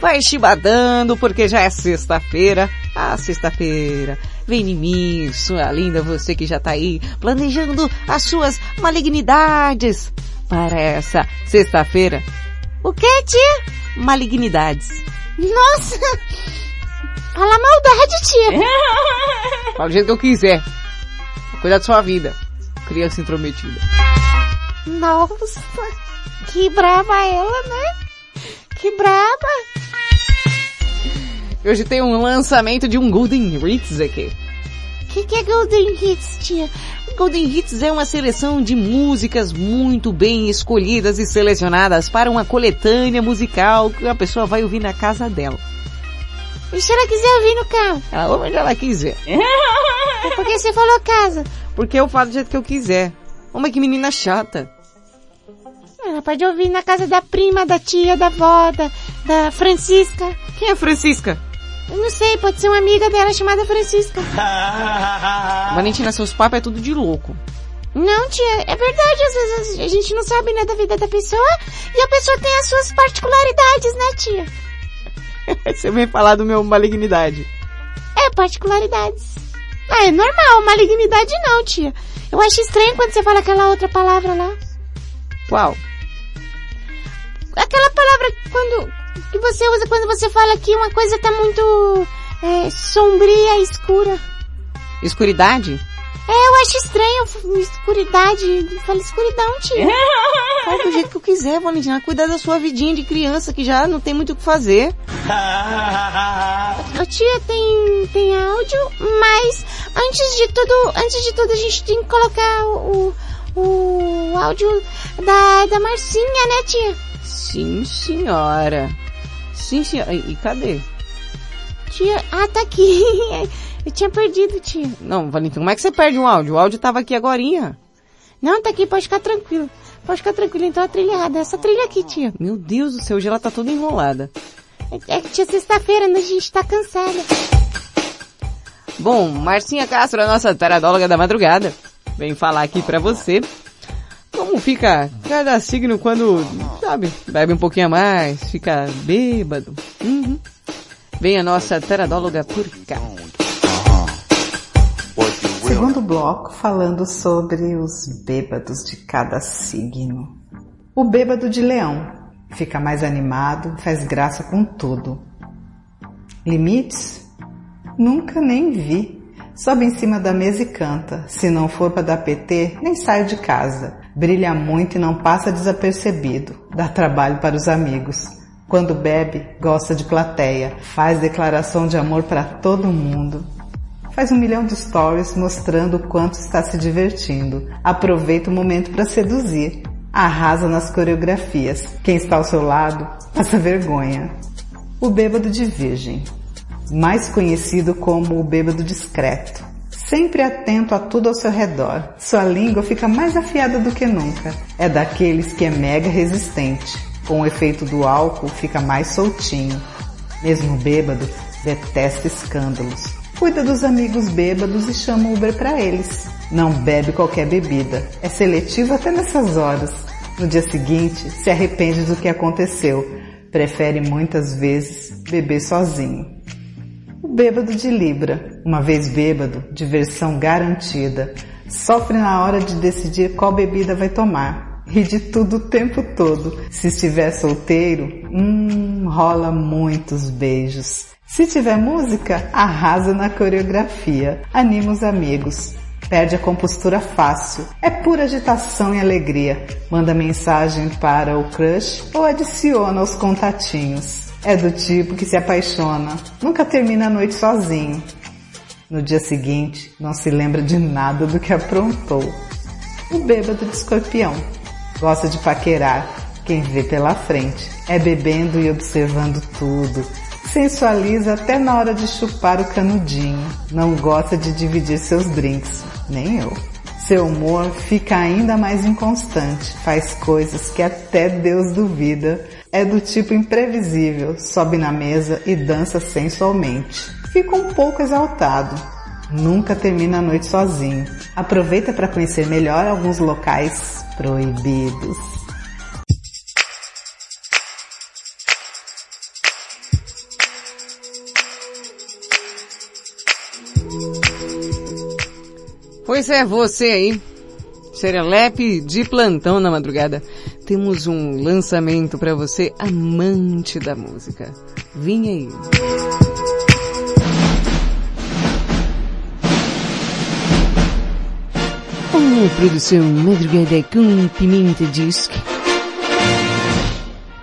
Vai chibadando, porque já é sexta-feira. Ah, sexta-feira. Vem em mim, sua linda, você que já tá aí, planejando as suas malignidades para essa sexta-feira. O que, tia? Malignidades. Nossa! Fala maldade, tia. Fala do jeito que eu quiser. Cuidar da sua vida. Criança intrometida. Nossa, que brava ela, né? Que brava. Hoje tem um lançamento de um Golden Hits aqui. O que, que é Golden Hits, tia? Golden Hits é uma seleção de músicas muito bem escolhidas e selecionadas para uma coletânea musical que a pessoa vai ouvir na casa dela. E se ela quiser ouvir no carro? Ela ouve onde ela quiser. Por que você falou casa? Porque eu falo do jeito que eu quiser. Uma que menina chata. Ela pode ouvir na casa da prima, da tia, da avó, da, da Francisca. Quem é Francisca? Eu não sei, pode ser uma amiga dela chamada Francisca. Valentina, seus papos é tudo de louco. Não, tia, é verdade, às vezes a gente não sabe né da vida da pessoa e a pessoa tem as suas particularidades, né, tia? Você vem falar do meu malignidade. É, particularidades. Ah, é normal, malignidade não, tia. Eu acho estranho quando você fala aquela outra palavra lá. Qual? Aquela palavra quando que você usa quando você fala que uma coisa tá muito é, sombria, escura. Escuridade? É, eu acho estranho escuridade. Fala escuridão, tia. Fala do jeito que eu quiser, Valentina. Cuidar da sua vidinha de criança que já não tem muito o que fazer. Ô, tia, tem, tem áudio, mas antes de tudo, antes de tudo a gente tem que colocar o, o, o áudio da, da Marcinha, né, tia? Sim, senhora. Sim, senhora. E, e cadê? Tia, ah, tá aqui. Eu tinha perdido, tia. Não, Valentina, como é que você perde um áudio? O áudio tava aqui agorinha. Não, tá aqui, pode ficar tranquilo. Pode ficar tranquilo, então a trilha errada. Essa trilha aqui, tia. Meu Deus do céu, hoje ela tá toda enrolada. É que tia, sexta-feira, né? a gente tá cansada. Bom, Marcinha Castro, a nossa taradóloga da madrugada, vem falar aqui pra você como fica cada signo quando, sabe, bebe um pouquinho a mais, fica bêbado. Uhum. Vem a nossa taradóloga por cá. Segundo bloco, falando sobre os bêbados de cada signo. O bêbado de leão fica mais animado, faz graça com tudo. Limites? Nunca nem vi. Sobe em cima da mesa e canta. Se não for para dar PT, nem sai de casa. Brilha muito e não passa desapercebido. Dá trabalho para os amigos. Quando bebe, gosta de plateia. Faz declaração de amor para todo mundo. Faz um milhão de stories mostrando o quanto está se divertindo. Aproveita o momento para seduzir. Arrasa nas coreografias. Quem está ao seu lado passa vergonha. O bêbado de virgem. Mais conhecido como o bêbado discreto. Sempre atento a tudo ao seu redor. Sua língua fica mais afiada do que nunca. É daqueles que é mega resistente. Com o efeito do álcool fica mais soltinho. Mesmo bêbado, detesta escândalos. Cuida dos amigos bêbados e chama Uber para eles. Não bebe qualquer bebida. É seletivo até nessas horas. No dia seguinte, se arrepende do que aconteceu. Prefere muitas vezes beber sozinho. O bêbado de Libra. Uma vez bêbado, diversão garantida. Sofre na hora de decidir qual bebida vai tomar. e de tudo o tempo todo. Se estiver solteiro, hum, rola muitos beijos. Se tiver música, arrasa na coreografia, anima os amigos. Perde a compostura fácil, é pura agitação e alegria. Manda mensagem para o crush ou adiciona os contatinhos. É do tipo que se apaixona, nunca termina a noite sozinho. No dia seguinte, não se lembra de nada do que aprontou. O bêbado de escorpião. Gosta de paquerar, quem vê pela frente. É bebendo e observando tudo. Sensualiza até na hora de chupar o canudinho. Não gosta de dividir seus drinks. Nem eu. Seu humor fica ainda mais inconstante. Faz coisas que até Deus duvida. É do tipo imprevisível. Sobe na mesa e dança sensualmente. Fica um pouco exaltado. Nunca termina a noite sozinho. Aproveita para conhecer melhor alguns locais proibidos. Pois é, você aí, Serelepe de plantão na madrugada. Temos um lançamento para você, amante da música. Vem aí. Uma produção madrugada com pimenta disc.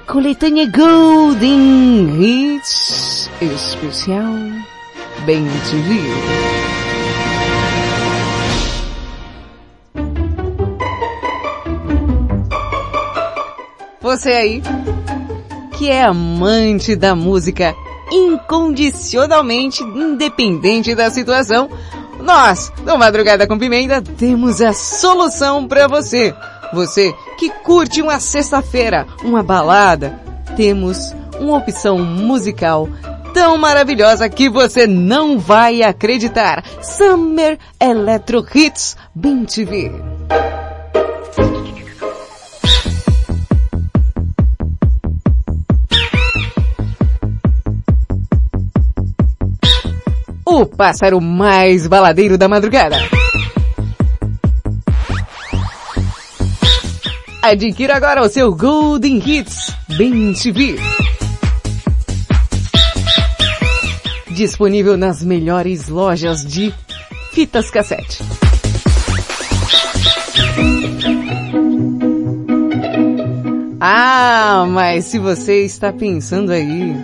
Coletânea Golden Hits especial Bem Você aí, que é amante da música incondicionalmente independente da situação, nós, do Madrugada com Pimenta, temos a solução para você. Você que curte uma sexta-feira, uma balada, temos uma opção musical tão maravilhosa que você não vai acreditar. Summer Electro Hits Bem TV. O pássaro mais baladeiro da madrugada. Adquira agora o seu Golden Hits Bem TV. Disponível nas melhores lojas de fitas cassete. Ah, mas se você está pensando aí,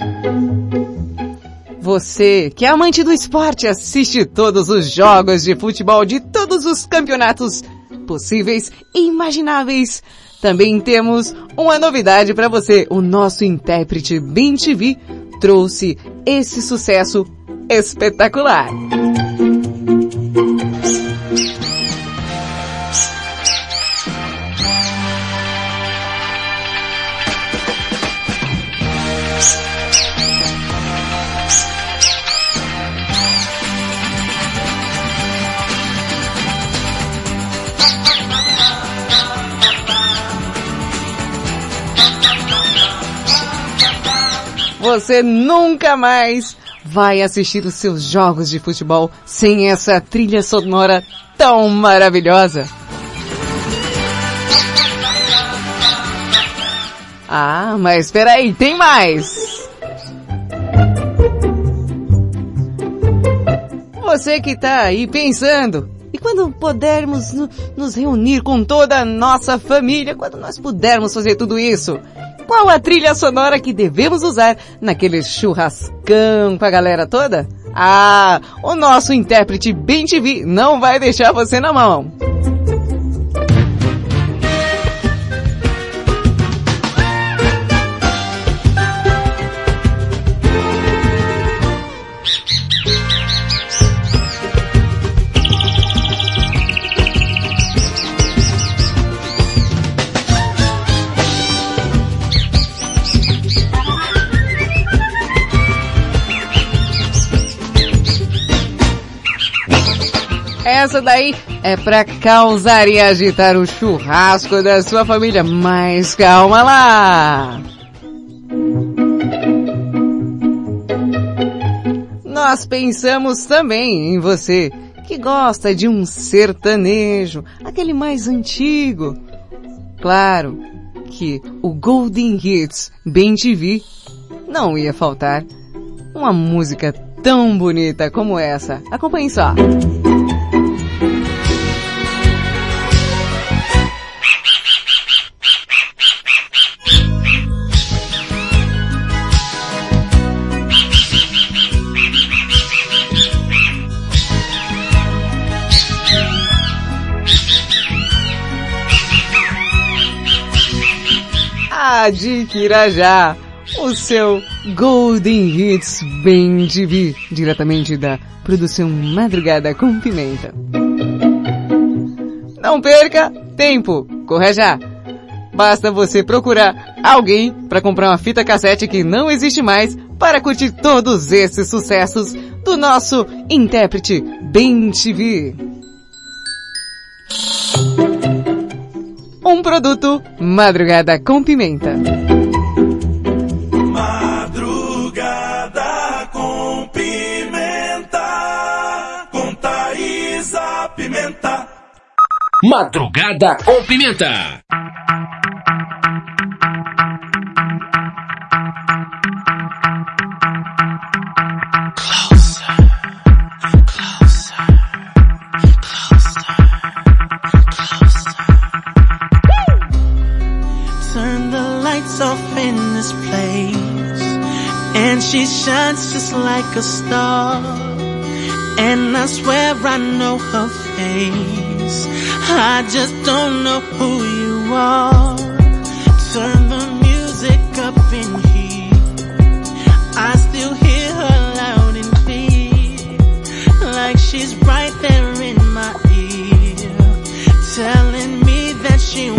você que é amante do esporte assiste todos os jogos de futebol de todos os campeonatos possíveis e imagináveis. Também temos uma novidade para você. O nosso intérprete Bem TV trouxe esse sucesso espetacular. Você nunca mais vai assistir os seus jogos de futebol sem essa trilha sonora tão maravilhosa. Ah, mas espera aí, tem mais! Você que tá aí pensando, e quando pudermos no, nos reunir com toda a nossa família, quando nós pudermos fazer tudo isso, qual a trilha sonora que devemos usar naquele churrascão com a galera toda? Ah, o nosso intérprete Bem TV não vai deixar você na mão. Essa daí é pra causar e agitar o churrasco da sua família. Mas calma lá! Nós pensamos também em você que gosta de um sertanejo, aquele mais antigo. Claro que o Golden Hits Bem TV não ia faltar uma música tão bonita como essa. Acompanhe só. Adquira já o seu Golden Hits TV, diretamente da produção Madrugada com Pimenta. Não perca tempo, corre já. Basta você procurar alguém para comprar uma fita cassete que não existe mais para curtir todos esses sucessos do nosso intérprete Bem TV. Um produto Madrugada com Pimenta. Madrugada com pimenta, com Thaísa Pimenta. Madrugada com pimenta. She shines just like a star. And I swear I know her face. I just don't know who you are. Turn the music up in here. I still hear her loud and clear. Like she's right there in my ear. Telling me that she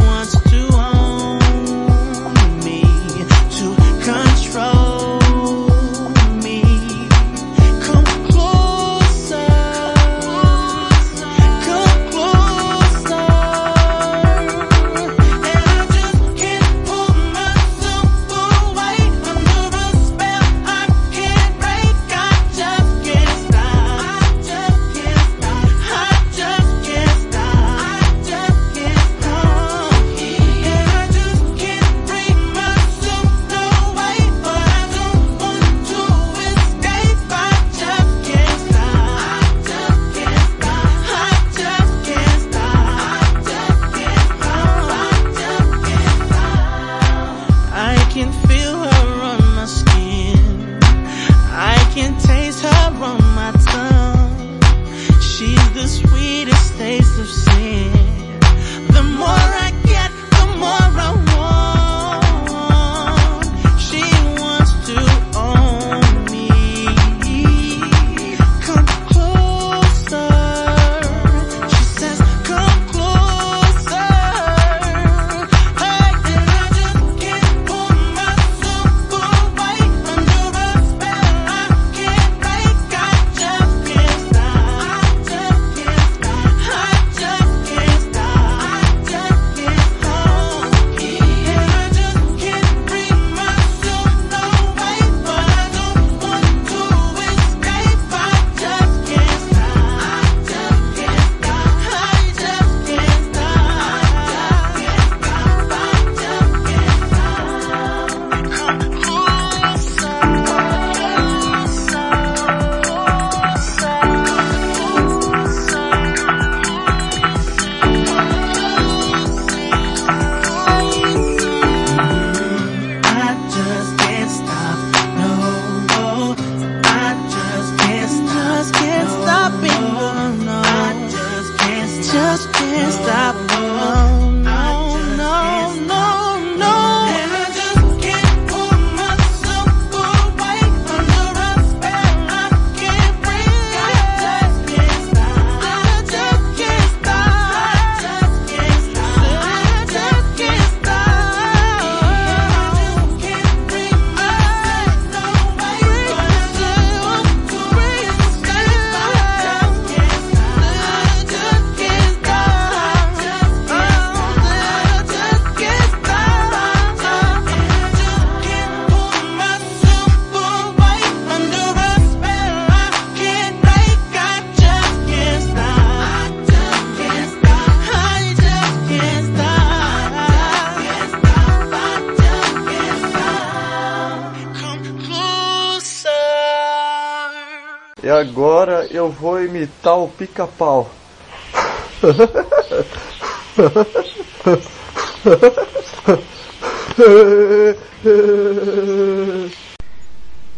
imitar o pica-pau.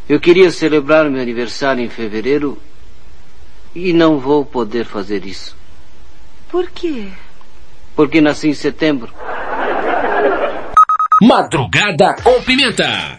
Eu queria celebrar meu aniversário em fevereiro e não vou poder fazer isso. Por quê? Porque nasci em setembro. Madrugada com pimenta.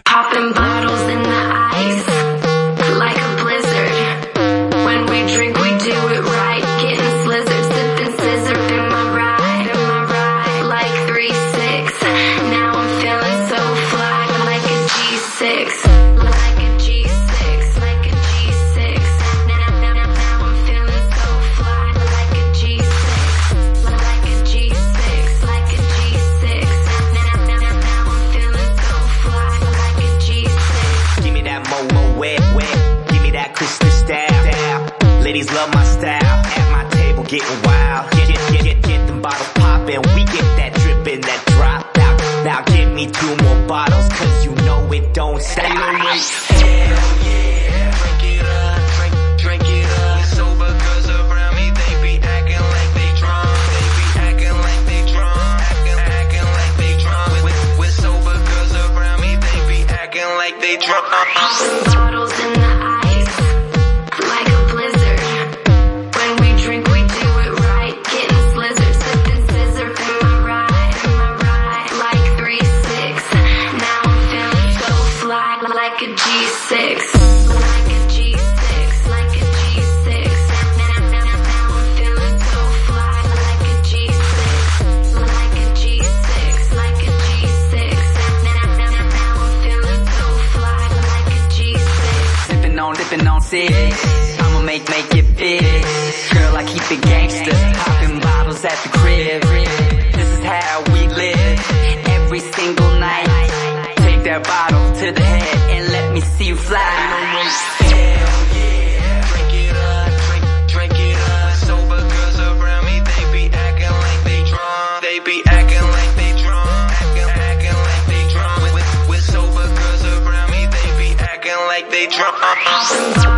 Getting wild. Get get get get, get them bottles poppin'. We get that drippin', that drop out. Now give me two more bottles, cause you know it don't stop. Hell yeah, drink it up, drink drink it up. Sober girls around me, they be acting like they drunk. They be acting like they drunk, acting acting like they drunk. With with sober girls around me, they be acting like they drunk. Uh-huh. I'ma make, make it big. Girl, I keep it gangster. Popping bottles at the crib. This is how we live. Every single night. Take that bottle to the head and let me see you fly. Be acting like they drunk. Acting like they drunk. With, sober girls around me, they be acting like they drunk. Uh-uh.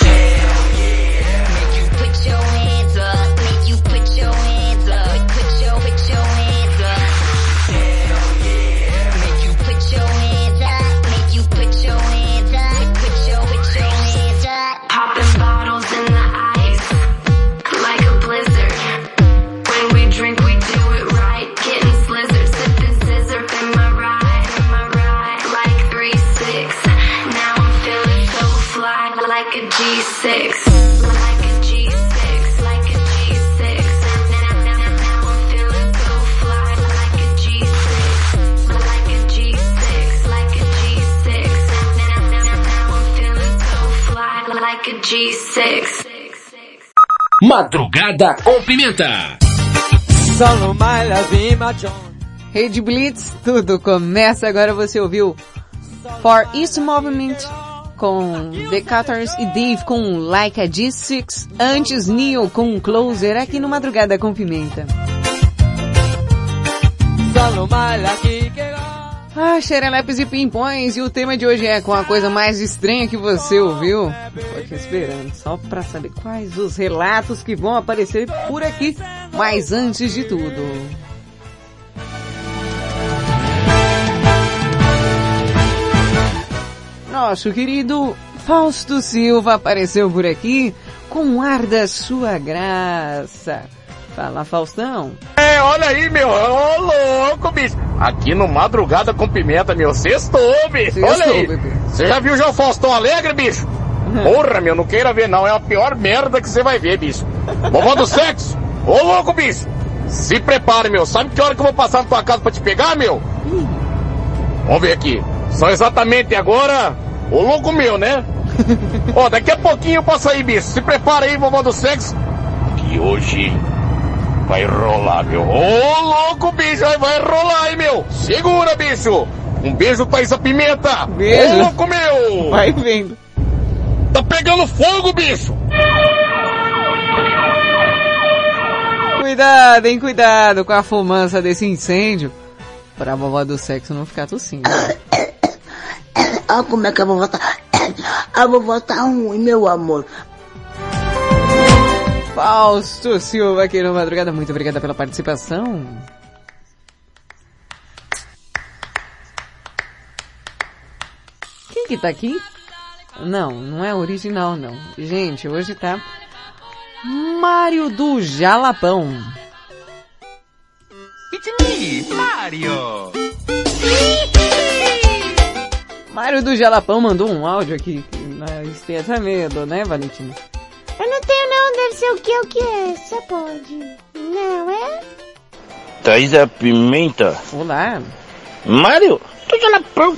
Madrugada com pimenta. Solo my my. Rede Blitz, tudo começa agora. Você ouviu For East Movement com The Cutters e Dave com Like a G6. Antes Neil com Closer aqui no Madrugada com Pimenta. Ah, xerelepes e pimpões, e o tema de hoje é com a coisa mais estranha que você ouviu. Tô aqui esperando, só pra saber quais os relatos que vão aparecer por aqui. Mas antes de tudo... Nosso querido Fausto Silva apareceu por aqui com o ar da sua graça. Fala, Faustão. É, olha aí, meu. Ô, louco, bicho. Aqui no Madrugada com Pimenta, meu. Sextou, bicho. Sextou, olha aí. bebê. Você já viu o João Faustão Alegre, bicho? Porra, meu, não queira ver não. É a pior merda que você vai ver, bicho. Vovó do sexo. Ô louco, bicho. Se prepare, meu. Sabe que hora que eu vou passar na tua casa pra te pegar, meu? Vamos ver aqui. São exatamente agora... O louco meu, né? Ó, daqui a pouquinho eu passo aí, bicho. Se prepara aí, vovó do sexo. Que hoje vai rolar, meu. Ô, louco, bicho, vai, vai rolar aí, meu. Segura, bicho. Um beijo, Thaisa Pimenta. Beijo. Ô, louco, meu. Vai vendo. Tá pegando fogo, bicho. Cuidado, hein? Cuidado com a fumaça desse incêndio. Pra vovó do sexo não ficar tossindo. Olha como é que a vovó tá. A vovó tá ruim, meu amor. Fausto Silva aqui no Madrugada, muito obrigada pela participação. Quem que tá aqui? Não, não é original não. Gente, hoje tá Mário do Jalapão. It's me, Mario. Mário do Jalapão mandou um áudio aqui, nós temos até medo, né, Valentina? Eu não tenho não, deve ser o que é o que é, só pode. Não é? Thaisa Pimenta. Olá. Mário, já na pão.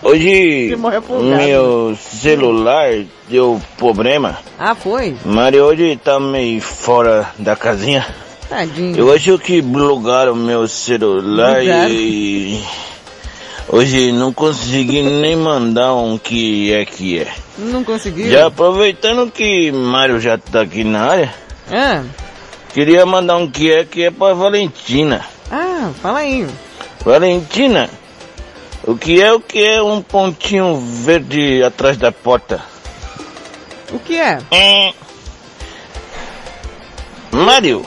Hoje meu celular deu problema. Ah, foi? Mário hoje tá meio fora da casinha. Tadinho. Eu acho que bugaram meu celular e hoje não consegui nem mandar um que é que é. Não conseguiu? Já aproveitando que Mário já tá aqui na área, Ah, queria mandar um que é que é pra Valentina. ah, fala aí. Valentina, o que é o que é um pontinho verde atrás da porta? O que é? Mário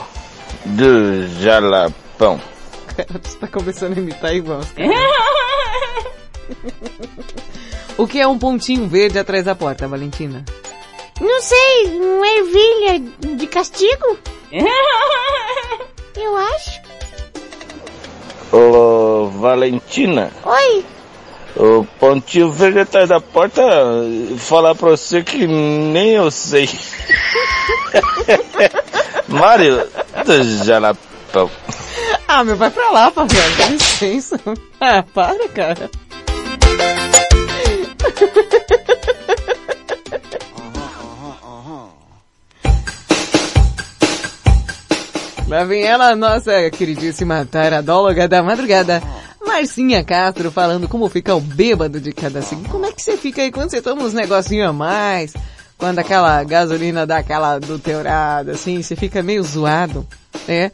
do Jalapão. Cara, você tá começando a imitar igual. os caras. o que é um pontinho verde atrás da porta, Valentina? Não sei, uma ervilha de castigo? Eu acho. Ô, Valentina, Oi, o pontinho verde atrás da porta, falar pra você que nem eu sei. Mário do Jalapão. Ah, meu, vai pra lá, Fabiano, dá licença. Ah, para, cara. Lá vem ela, nossa queridíssima taradóloga da madrugada, Marcinha Castro, falando como fica o bêbado de cada segundo. Como é que você fica aí quando você toma uns negocinhos a mais? Quando aquela gasolina dá aquela adulterada, assim, você fica meio zoado, né?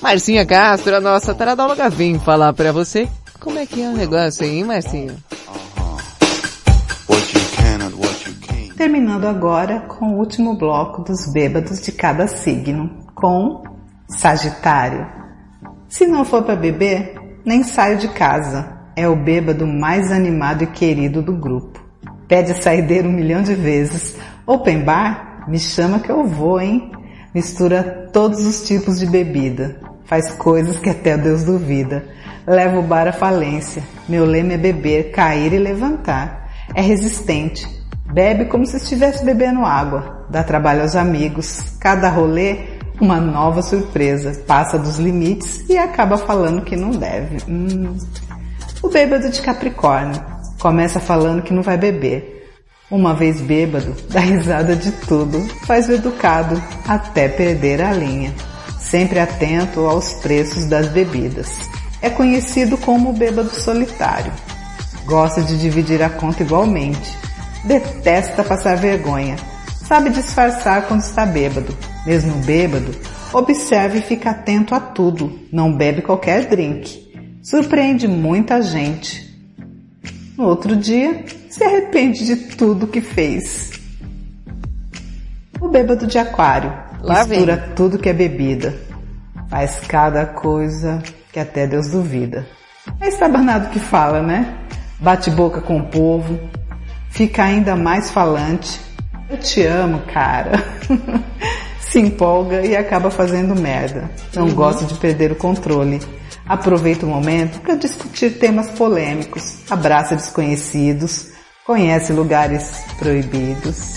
Marcinha Castro, a nossa taradóloga, vem falar pra você como é que é o negócio aí, hein, Marcinha? Terminando agora com o último bloco dos bêbados de cada signo, com Sagitário. Se não for para beber, nem saio de casa. É o bêbado mais animado e querido do grupo. Pede a saideira um milhão de vezes. Open bar? Me chama que eu vou, hein? Mistura todos os tipos de bebida. Faz coisas que até Deus duvida. Leva o bar à falência. Meu lema é beber, cair e levantar. É resistente. Bebe como se estivesse bebendo água. Dá trabalho aos amigos. Cada rolê, uma nova surpresa. Passa dos limites e acaba falando que não deve. Hum. O bêbado de Capricórnio. Começa falando que não vai beber. Uma vez bêbado, dá risada de tudo, faz o educado até perder a linha. Sempre atento aos preços das bebidas. É conhecido como o bêbado solitário. Gosta de dividir a conta igualmente. Detesta passar vergonha. Sabe disfarçar quando está bêbado. Mesmo bêbado, observa e fica atento a tudo. Não bebe qualquer drink. Surpreende muita gente. No outro dia, se arrepende de tudo que fez. O bêbado de aquário Lá mistura tudo que é bebida. Faz cada coisa que até Deus duvida. É estabanado que fala, né? Bate boca com o povo. Fica ainda mais falante. Eu te amo, cara. Se empolga e acaba fazendo merda. Não Uhum. gosta de perder o controle. Aproveita o momento para discutir temas polêmicos. Abraça desconhecidos. conhece lugares proibidos,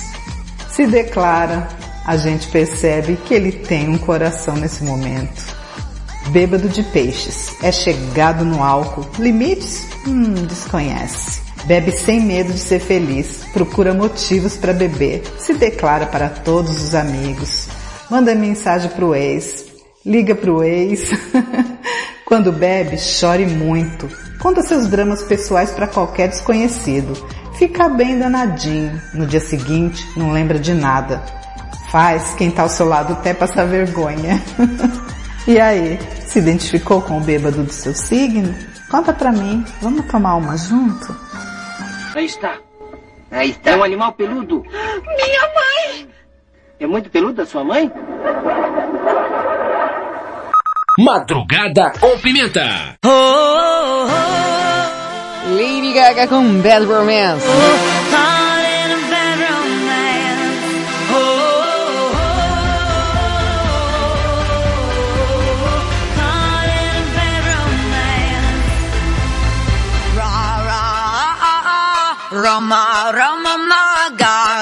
se declara, a gente percebe que ele tem um coração nesse momento. Bêbado de peixes, é chegado no álcool, limites? Hum, desconhece. Bebe sem medo de ser feliz, procura motivos para beber, se declara para todos os amigos, manda mensagem pro ex, liga pro ex. Quando bebe, chore muito, conta seus dramas pessoais para qualquer desconhecido, fica bem danadinho, no dia seguinte não lembra de nada. Faz quem tá ao seu lado até passar vergonha. e aí, se identificou com o bêbado do seu signo? Conta pra mim, vamos tomar uma junto? Aí está. Aí está. É um animal peludo. Minha mãe! É muito peluda sua mãe? Madrugada com pimenta. Lady Gaga com Bad Romance. Roma, Roma, ma, ga,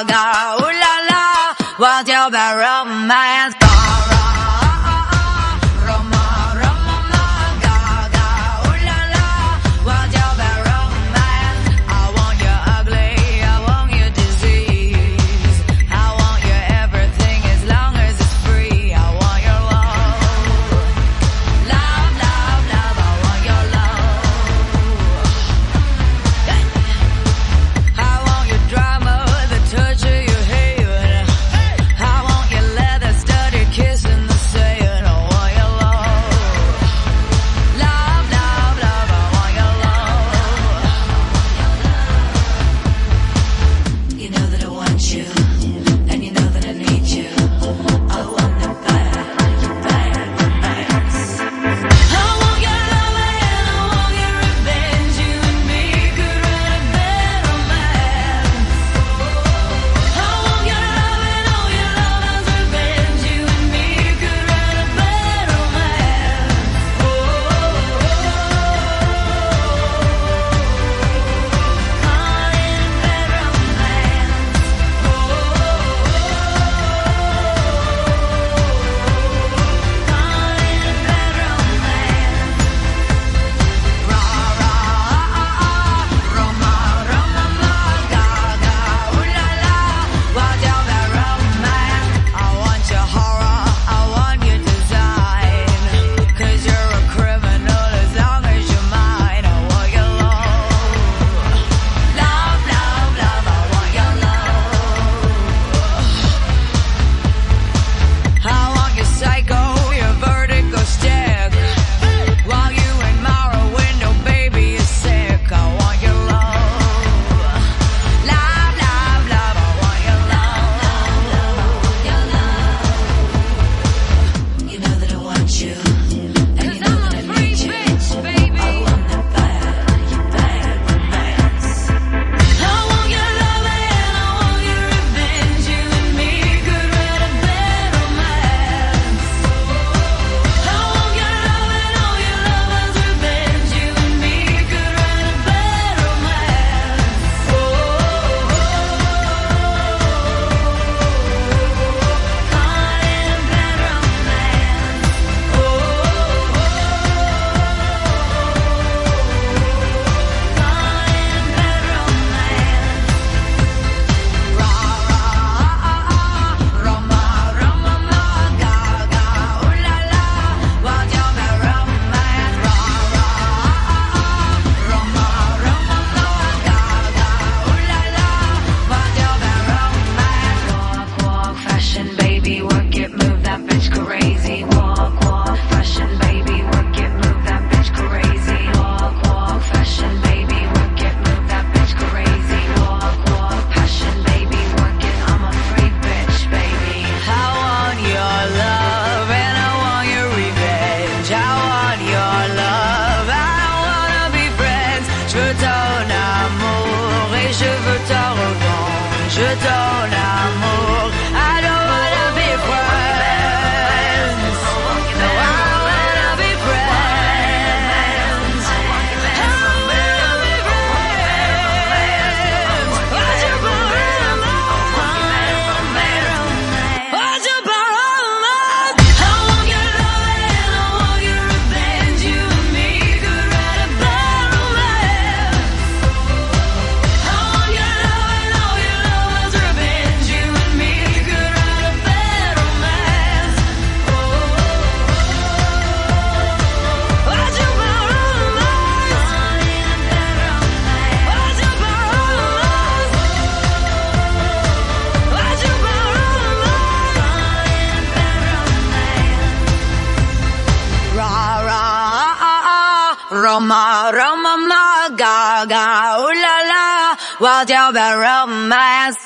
your romance.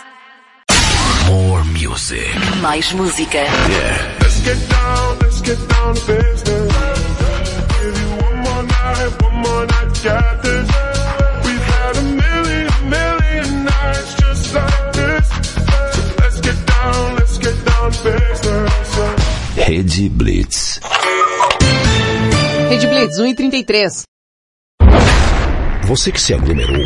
More music. Mais música. Yeah. Let's get down, let's get down to business. Give you one more night, one more night, got this. We've had a million, million nights just like this. So let's get down, let's get down to business. Rede Blitz. Rede Blitz, 1 e 33. Você que se aglomerou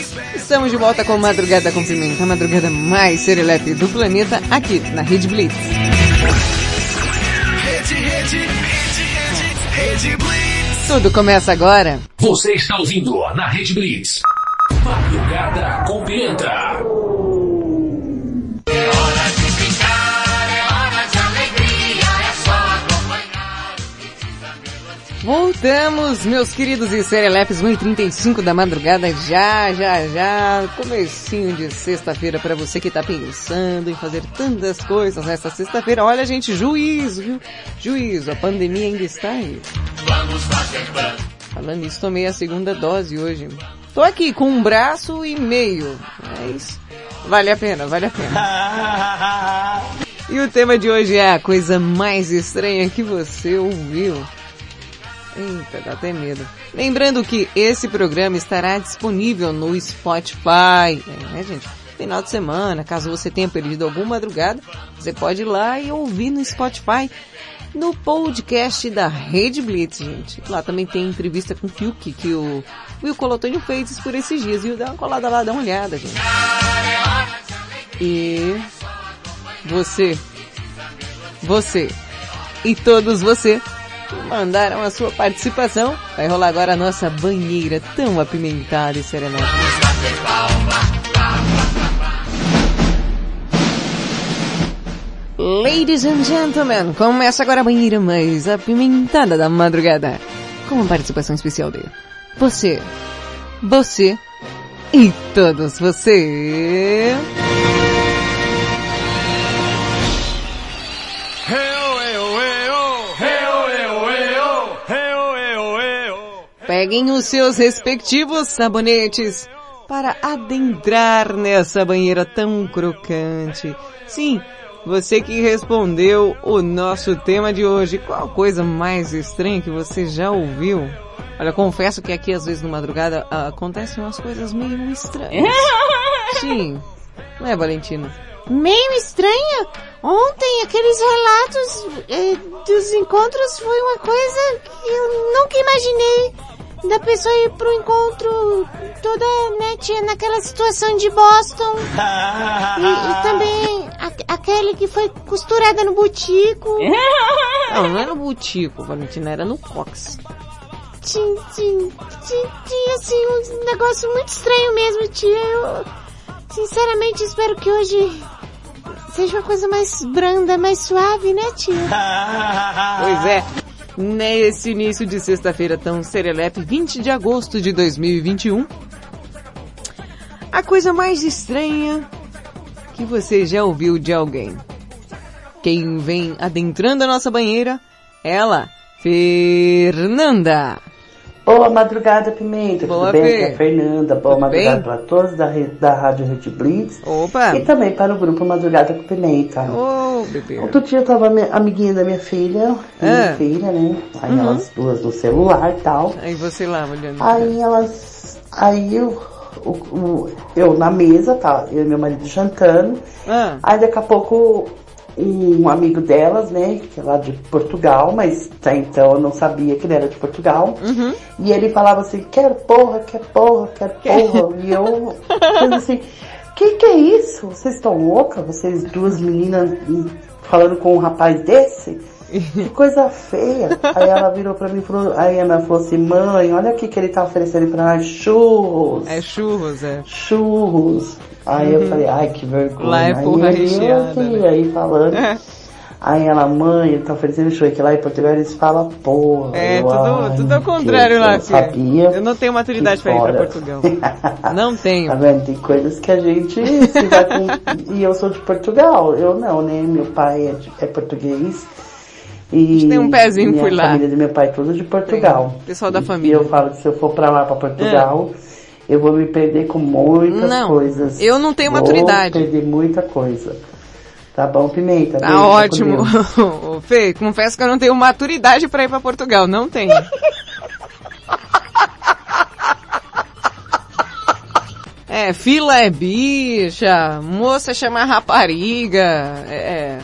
Estamos de volta com Madrugada com Pimenta, a madrugada mais serelepe do planeta, aqui na Rede Blitz. Rede, rede, rede, rede, rede Blitz. Tudo começa agora. Você está ouvindo na Rede Blitz. Madrugada com Pimenta. Voltamos, meus queridos e serelepes, 1h35 da madrugada, já, já, já, comecinho de sexta-feira para você que tá pensando em fazer tantas coisas nessa sexta-feira. Olha, gente, juízo, viu? Juízo, a pandemia ainda está aí. Falando nisso, tomei a segunda dose hoje. Tô aqui com um braço e meio. É isso. Vale a pena, vale a pena. E o tema de hoje é a coisa mais estranha que você ouviu. Eita, dá até medo. Lembrando que esse programa estará disponível no Spotify. É, né, gente? Final de semana, caso você tenha perdido alguma madrugada, você pode ir lá e ouvir no Spotify. No podcast da Rede Blitz, gente. Lá também tem entrevista com o Fiuk, que o Will Colotônio fez por esses dias. Viu? Dá uma colada lá, dá uma olhada, gente. E você, você e todos você mandaram a sua participação. Vai rolar agora a nossa banheira tão apimentada e serenata. Ladies and gentlemen, começa agora a banheira mais apimentada da madrugada. Com uma participação especial de você, você e todos você. Peguem os seus respectivos sabonetes para adentrar nessa banheira tão crocante. Sim, você que respondeu o nosso tema de hoje. Qual coisa mais estranha que você já ouviu? Olha, confesso que aqui às vezes no madrugada ah, acontecem umas coisas meio estranhas. Sim, não é, Valentina? Meio estranha? Ontem aqueles relatos eh, dos encontros foi uma coisa que eu nunca imaginei. Da pessoa ir pro encontro toda, né, tinha naquela situação de Boston. E, e também a- aquele que foi costurada no butico. Não, não era no Butico, Valentina, era no Cox. Tinha, tinha, tinha, assim, um negócio muito estranho mesmo, tia. Eu, sinceramente, espero que hoje seja uma coisa mais branda, mais suave, né, tio? Pois é. Nesse início de sexta-feira tão serelepe, 20 de agosto de 2021, a coisa mais estranha que você já ouviu de alguém. Quem vem adentrando a nossa banheira, ela, Fernanda. Boa madrugada, Pimenta. Boa, Tudo bem? Aqui é a Fernanda. Boa Tudo madrugada para todos da, da Rádio Red Blitz. Opa! E também para o grupo Madrugada com Pimenta. Ô, bebê. Outro dia eu tava ami- amiguinha da minha filha, e minha Ah. filha, né? Aí Uhum. elas duas no celular e tal. Aí você lá olhando. Aí elas. Aí eu, o- o- eu na mesa, tá? Eu e meu marido jantando. Ah. Aí daqui a pouco um amigo delas, né? Que é lá de Portugal, mas até então eu não sabia que ele era de Portugal. Uhum. E ele falava assim, quero porra, quer porra, quer porra. e eu pensando assim, que que é isso? Vocês estão loucas? Vocês duas meninas falando com um rapaz desse? Que coisa feia. Aí ela virou pra mim e falou, aí a Ana falou assim, mãe, olha o que que ele tá oferecendo pra nós, churros. É churros, é. Churros. Aí eu Uhum. falei, ai que vergonha. Lá é Aí porra ele, recheada, né? Aí falando. Aí ela, mãe, ele tá oferecendo churro, que lá em Portugal eles falam porra. É, Eu, tudo, "Ai, tudo ao contrário eu lá, filha. sabia. Eu não tenho maturidade pra ir pra. Portugal. Não tenho. Tá vendo? Tem coisas que a gente se vai com... E eu sou de Portugal. Eu não, né? Meu pai é, de- é português. E tem um pezinho por lá. família do meu pai é tudo de Portugal. Tem. Pessoal da família. É. E eu falo que se eu for pra lá, pra Portugal, eu vou me perder com muitas Não, coisas. eu não tenho Vou maturidade. perder muita coisa. Tá bom, Pimenta? Tá com ótimo. Fê, confesso que eu não tenho maturidade pra ir pra Portugal. Não tenho. É, fila é bicha, moça chama rapariga, é, é.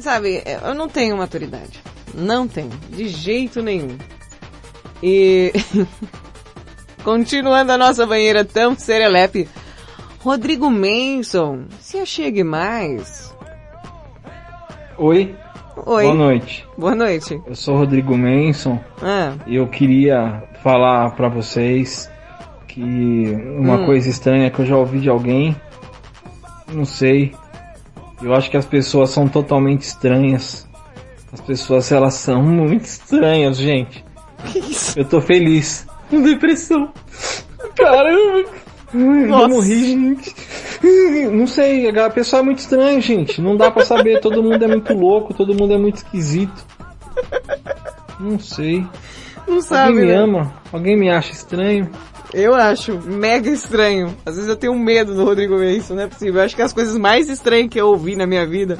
Sabe, eu não tenho maturidade. Não tenho, de jeito nenhum. E... Continuando a nossa banheira tão serelepe, Rodrigo Manson, se achegue mais. Oi. Oi. Boa noite. Boa noite. Eu sou Rodrigo Manson Ah, e eu queria falar pra vocês que uma Hum. coisa estranha que eu já ouvi de alguém, não sei. Eu acho que as pessoas são totalmente estranhas. As pessoas elas são muito estranhas, gente. Eu tô feliz. Com depressão. Caramba. Nossa. Eu morri, gente. Não sei, a pessoa é muito estranha, gente. Não dá pra saber. Todo mundo é muito louco, todo mundo é muito esquisito. Não sei. Não sabe, Alguém me né? ama? Alguém me acha estranho? Eu acho mega estranho. Às vezes eu tenho medo do Rodrigo Manson, não é possível. Eu acho que as coisas mais estranhas que eu ouvi na minha vida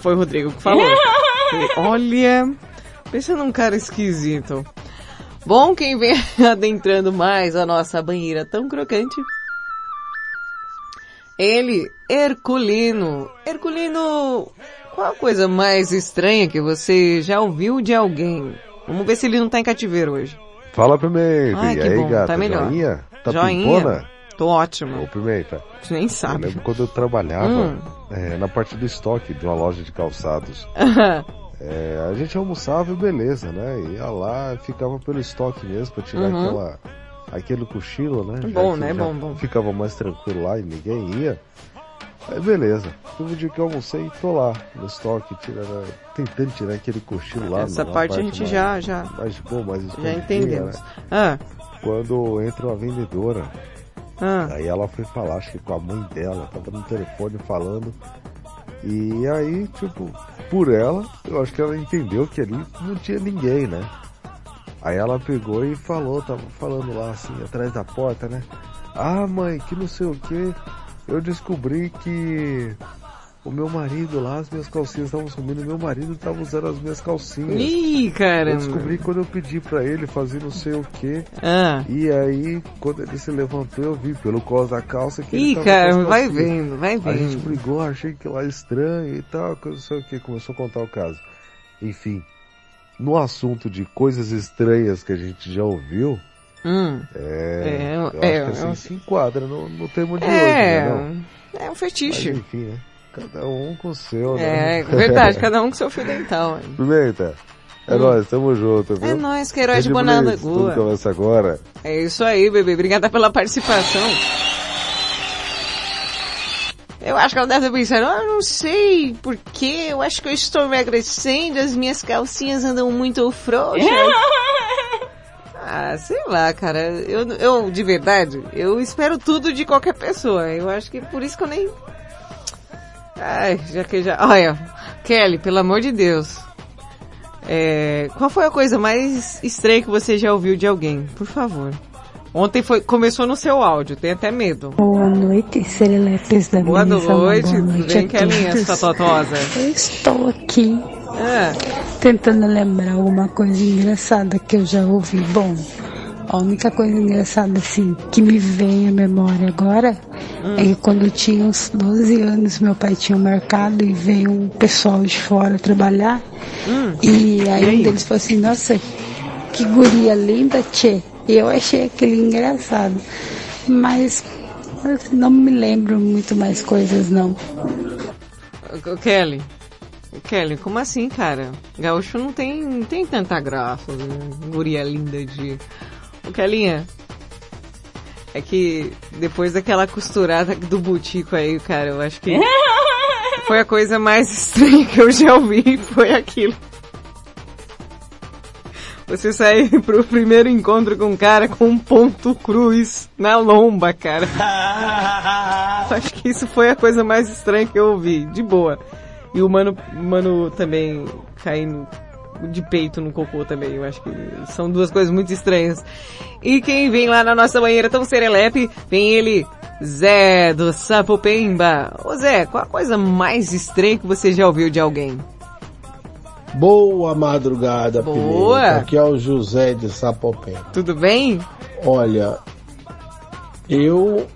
foi o Rodrigo que falou. Olha, pensa num cara esquisito. Bom, quem vem adentrando mais a nossa banheira tão crocante. Ele, Herculino. Herculino, qual a coisa mais estranha que você já ouviu de alguém? Vamos ver se ele não tá em cativeiro hoje. Fala, Pimenta. Ai, e que aí, bom, gata? tá melhor. Joinha? Tá Joinha. pimpona? Tô ótimo. Ô, Pimenta. Você nem Eu sabe. lembro quando eu trabalhava Hum. é, na parte do estoque de uma loja de calçados. É, a gente almoçava e beleza, né? Ia lá, ficava pelo estoque mesmo pra tirar Uhum. aquela, aquele cochilo, né? Bom, né? Bom, bom. Ficava mais tranquilo lá e ninguém ia. Aí beleza. Teve um dia que eu almocei e tô lá no estoque, tirando, tentando tirar aquele cochilo lá. Essa na parte a gente mais- já- já- Mais boa, mais Já entendemos. né? Ah, Quando entra uma vendedora, ah. Aí ela foi falar, acho que com a mãe dela, tava no telefone falando. E aí, tipo, por ela, eu acho que ela entendeu que ali não tinha ninguém, né? Aí ela pegou e falou, tava falando lá assim, atrás da porta, né? Ah, mãe, que não sei o que. Eu descobri que o meu marido lá, as minhas calcinhas estavam sumindo, meu marido tava usando as minhas calcinhas. Ih, caramba. Eu descobri quando eu pedi pra ele fazer não sei o que. Ah. E aí, quando ele se levantou, eu vi pelo cos da calça que ele Ih, tava cara, vai vendo, vai A gente vendo. brigou, achei que lá estranho e tal, não sei o que, começou a contar o caso. Enfim, no assunto de coisas estranhas que a gente já ouviu, Hum. é, É, eu acho é, que assim é. se enquadra no, no termo de É, hoje, né? Não? é um fetiche. Mas, enfim, né? Cada um com o seu, né? É, verdade, cada um com seu fio dental. Pimenta, é Hum. nóis, tamo junto, viu? É nóis, Queiroz de Rede Bonada Gua. começa agora. É isso aí, bebê. Obrigada pela participação. Eu acho que ela deve estar pensando, ah, eu não sei por quê, eu acho que eu estou emagrecendo, as minhas calcinhas andam muito frouxas. ah, sei lá, cara, eu, eu, de verdade, eu espero tudo de qualquer pessoa, eu acho que por isso que eu nem... Ai, já que já... Olha, Kelly, pelo amor de Deus. É, qual foi a coisa mais estranha que você já ouviu de alguém? Por favor. Ontem foi, começou no seu áudio, tem até medo. Boa noite, serelepes da Boa noite, Boa noite Kelinha, todos. sua totosa. Eu estou aqui Tentando lembrar alguma coisa engraçada que eu já ouvi. Bom, a única coisa engraçada assim que me vem à memória agora Hum. é que quando eu tinha uns 12 anos, meu pai tinha um mercado e veio um pessoal de fora trabalhar. Hum. E aí um deles falou assim, nossa, que guria linda, tchê. E eu achei aquele engraçado. Mas não me lembro muito mais coisas não. Kelly. Kelly, como assim, cara? Gaúcho não tem, não tem tanta graça, né? Guria linda de... Ô, Kelinha. É que depois daquela costurada do butico aí, cara, eu acho que foi a coisa mais estranha que eu já ouvi, foi aquilo. Você sair pro primeiro encontro com um cara com um ponto cruz na lomba, cara. Acho que isso foi a coisa mais estranha que eu ouvi, de boa. E o mano, mano também caindo de peito no cocô também, eu acho que são duas coisas muito estranhas. E quem vem lá na nossa banheira tão serelepe, vem ele, Zé do Sapopemba. Ô Zé, qual a coisa mais estranha que você já ouviu de alguém? Boa madrugada, Boa. Pimenta. Aqui é o José de Sapopemba. Tudo bem? Olha, eu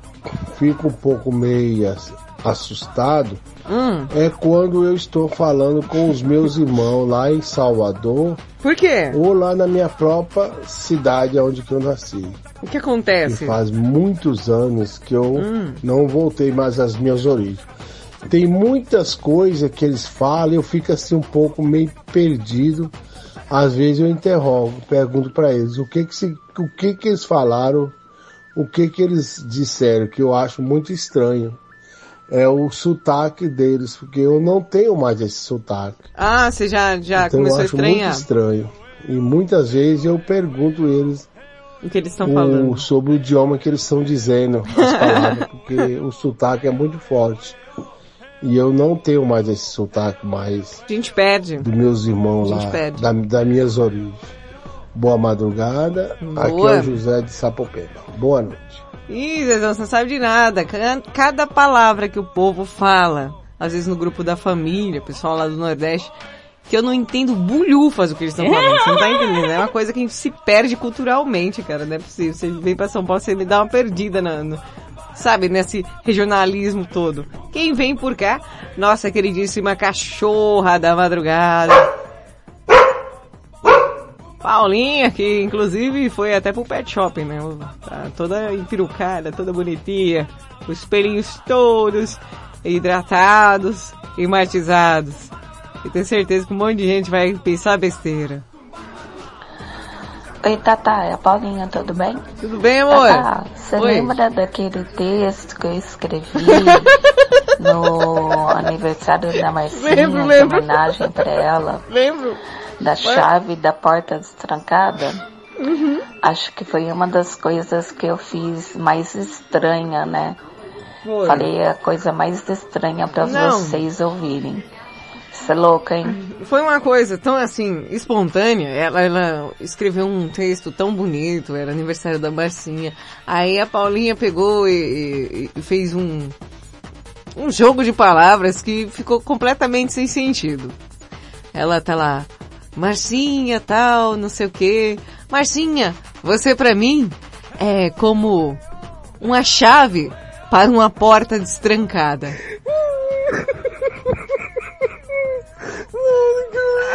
fico um pouco meio ass- assustado Hum, é quando eu estou falando com os meus irmãos lá em Salvador por quê? ou lá na minha própria cidade onde eu nasci. O que acontece? faz muitos anos que eu Hum. não voltei mais às minhas origens. Tem muitas coisas que eles falam, eu fico assim um pouco meio perdido. Às vezes eu interrogo, pergunto para eles o que que, se, o que que eles falaram, o que que eles disseram, que eu acho muito estranho. É o sotaque deles, porque eu não tenho mais esse sotaque. Ah, você já, já então começou eu a estranhar muito estranho. E muitas vezes eu pergunto eles o que eles estão falando. sobre o idioma que eles estão dizendo, as palavras, porque o sotaque é muito forte. E eu não tenho mais esse sotaque mais A gente perde. dos meus irmãos A gente lá, pede. da, das minhas origens. Boa madrugada, aqui Boa. é o José de Sapopemba. Boa noite. Ih, Zezão, você não sabe de nada. Ca- Cada palavra que o povo fala, às vezes no grupo da família, pessoal lá do Nordeste, que eu não entendo bulhufas o que eles estão falando. Você não tá entendendo? É uma coisa que se perde culturalmente, cara. Não é possível. Você vem pra São Paulo, você me dá uma perdida na, no- sabe, nesse regionalismo todo. Quem vem por cá? Nossa queridíssima cachorra da madrugada. Paulinha, que inclusive foi até pro pet shopping, né? Tá toda empirucada, toda bonitinha. Os pelinhos todos hidratados e matizados. E tenho certeza que um monte de gente vai pensar besteira. Oi, Tata, é a Paulinha, tudo bem? Tudo bem, amor? Tata, você Oi. lembra daquele texto que eu escrevi no aniversário da Marcinha, Lembro, em lembro. homenagem pra ela? Lembro. Da chave da porta destrancada? Uhum. Acho que foi uma das coisas que eu fiz mais estranha, né? Foi. Falei a coisa mais estranha pra Não. vocês ouvirem. Você é louca, hein? Foi uma coisa tão assim, espontânea. Ela, ela escreveu um texto tão bonito, era aniversário da Marcinha. Aí a Paulinha pegou e, e- e fez um, um jogo de palavras que ficou completamente sem sentido. Ela tá lá, Marcinha, tal, não sei o que. Marcinha, você pra mim é como uma chave para uma porta destrancada.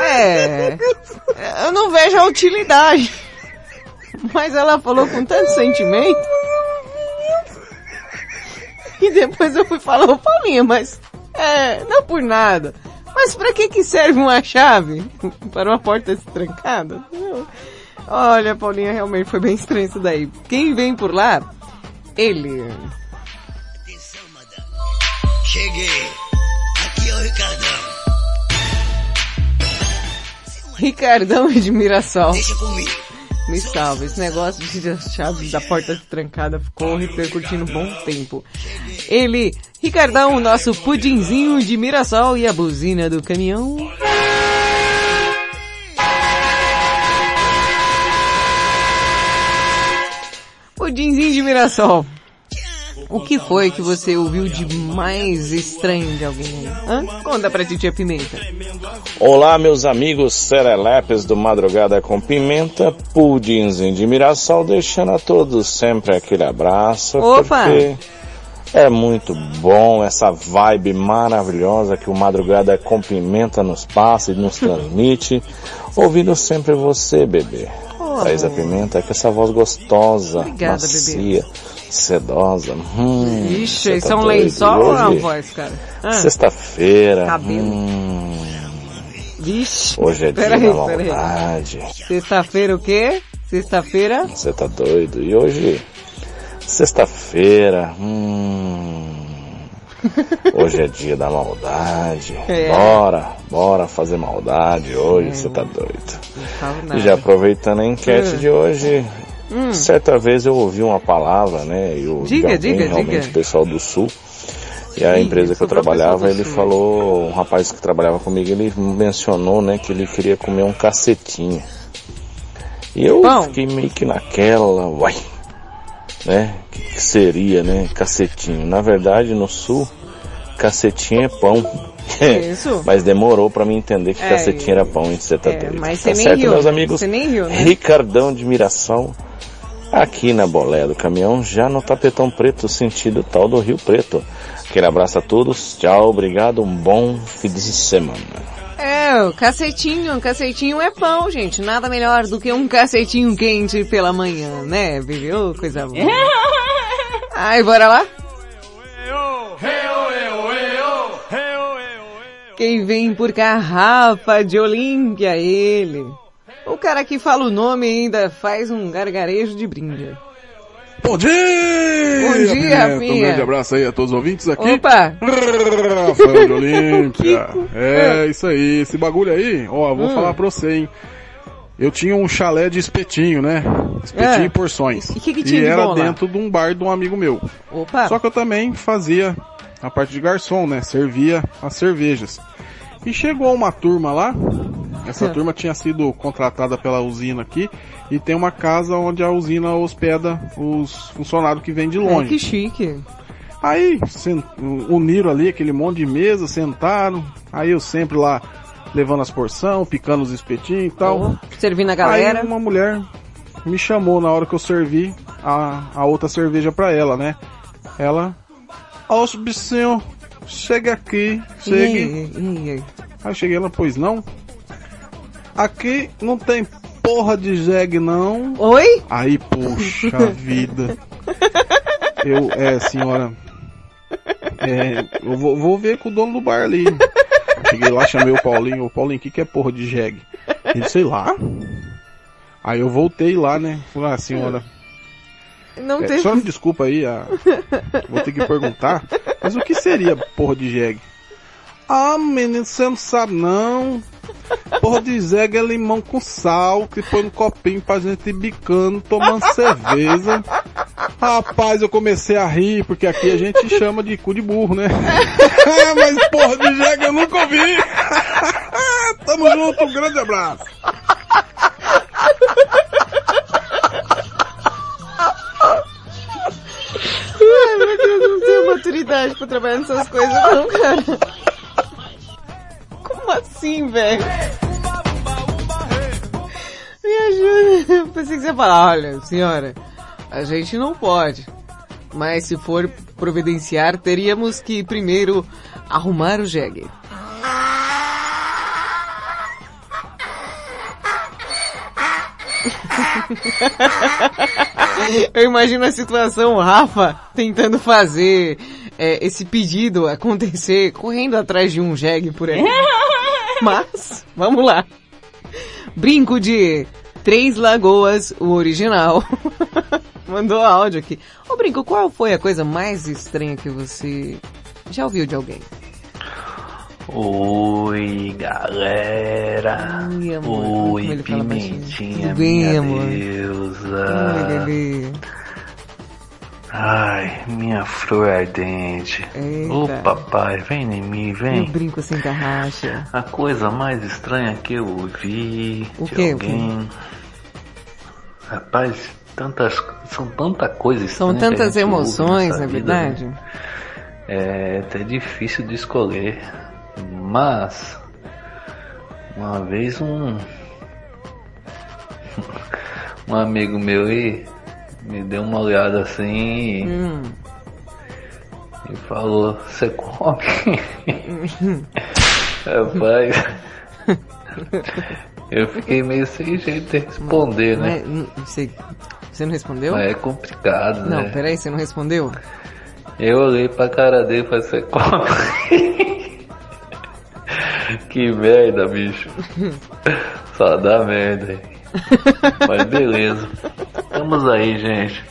É, eu não vejo a utilidade. Mas ela falou com tanto sentimento. E depois eu fui falar, ô Paulinha, mas, é, não por nada. Mas pra que que serve uma chave? Para uma porta destrancada? Não. Olha, Paulinha, realmente foi bem estranho isso daí. Quem vem por lá? Ele. Cheguei. Aqui é o Ricardão. Ricardão de Mirassol. Deixa comigo. Me salva, esse negócio de as chaves da porta trancada ficou repercutindo um bom tempo. Ele, Ricardão, nosso pudinzinho de Mirassol e a buzina do caminhão. Pudinzinho de Mirassol. O que foi que você ouviu de mais estranho de alguém? Hã? Conta pra titia Pimenta. Olá, meus amigos serelepes do Madrugada com Pimenta, pudinzinho de Mirassol, deixando a todos sempre aquele abraço. Opa! Porque é muito bom essa vibe maravilhosa que o Madrugada com Pimenta nos passa e nos transmite. Ouvindo sempre você, bebê. Oh. Thaisa Pimenta, com essa voz gostosa, Obrigada, macia, sedosa. Hum, Ixi, isso tá é um lençol ou é uma voz, cara? Ah, Sexta-feira. Cabelo. hum, Vixe. hoje é dia Peraí, da maldade. Sexta-feira o quê? Sexta-feira? Você tá doido? E hoje, sexta-feira, hum, hoje é dia da maldade. É. Bora, bora fazer maldade hoje, É, você tá doido. E já aproveitando a enquete Hum. de hoje, Hum. certa vez eu ouvi uma palavra, né, e eu Diga, alguém, diga, realmente diga. pessoal do Sul, e a empresa que eu trabalhava, ele falou, um rapaz que trabalhava comigo, ele mencionou, né, que ele queria comer um cacetinho. E eu fiquei meio que naquela, uai, né, o que, que seria, né, cacetinho. Na verdade, no Sul, cacetinho é pão. Isso. Mas demorou pra mim entender que É, cacetinho era pão, hein, você tá é, doido. mas tá você nem certo, riu, meus amigos? Você nem riu, né? Ricardão de Mirassol, aqui na Bolé do Caminhão, já no Tapetão Preto, sentido tal do Rio Preto. Aquele abraço a todos, tchau, obrigado, um bom fim de semana. É, o cacetinho, cacetinho é pão, gente. Nada melhor do que um cacetinho quente pela manhã, né? Ô, coisa boa. Ai, bora lá? Quem vem por garrafa de Olímpia, ele. O cara que fala o nome ainda faz um gargarejo de brinde. Bom dia! Bom dia, Pimenta. Um Rafinha. grande abraço aí a todos os ouvintes aqui. Opa! Rafael de Olímpia. É, isso aí. Esse bagulho aí, ó, vou Hum. falar pra você, hein. Eu tinha um chalé de espetinho, né? Espetinho É. e porções. E que que tinha e de era bom lá? dentro de um bar de um amigo meu. Opa! Só que eu também fazia a parte de garçom, né? Servia as cervejas. E chegou uma turma lá. Essa turma tinha sido contratada pela usina aqui e tem uma casa onde a usina hospeda os funcionários que vêm de Ai, longe. que chique. Aí uniram ali aquele monte de mesa, sentaram. Aí eu sempre lá levando as porção, picando os espetinhos e tal. Servindo a galera. Aí uma mulher me chamou na hora que eu servi a, a outra cerveja pra ela, né? Ela, ó, bichinho, chega aqui, chegue. Aí cheguei lá, pois não? Aqui não tem porra de jegue não. Oi? Aí, poxa vida. Eu, é, senhora. É, eu vou, vou ver com o dono do bar ali. Cheguei lá, chamei o Paulinho. O Paulinho, o que, que é porra de jegue? Ele, sei lá. Aí eu voltei lá, né? Falei, ah, senhora. Não é, tem. Só me desculpa aí, a... vou ter que perguntar. Mas o que seria porra de jegue? Ah, menino, você não sabe não. Porra de jegue é limão com sal, que põe no copinho pra gente ir bicando, tomando cerveja. Rapaz, eu comecei a rir, porque aqui a gente chama de cu de burro, né? Mas porra de jegue eu nunca ouvi. Tamo junto, um grande abraço. Ai, meu Deus, não tenho maturidade pra trabalhar nessas coisas não, cara. Como assim, velho? Me ajuda. Eu pensei que você ia falar, olha, senhora, a gente não pode. Mas se for providenciar, teríamos que primeiro arrumar o jegue. Eu imagino a situação, o Rafa tentando fazer é, esse pedido acontecer, correndo atrás de um jegue por aí. Mas, vamos lá. Brinco de Três Lagoas, o original. Mandou áudio aqui. Ô Brinco, qual foi a coisa mais estranha que você já ouviu de alguém? Oi, galera. Oi, amor. Oi, fala pimentinha, bem, minha amor? deusa. Oi, bebê. Ai, minha flor ardente. Eita. Ô papai, vem em mim, Eu vem. brinco sem tarraxa. A coisa mais estranha que eu ouvi O de quê? alguém. Rapaz, tantas, são tanta coisa São estranha a tantas emoções, na vida, né? verdade. É até difícil de escolher. Mas uma vez um um amigo meu aí me deu uma olhada assim Hum. e falou, você come? Rapaz, eu fiquei meio sem jeito de responder, Não né? é- não- você, você não respondeu? Mas é complicado, Não, né? peraí, você não respondeu? Eu olhei pra cara dele e falei, você come? que merda, bicho. Só dá merda. aí. Mas beleza. Estamos aí, gente.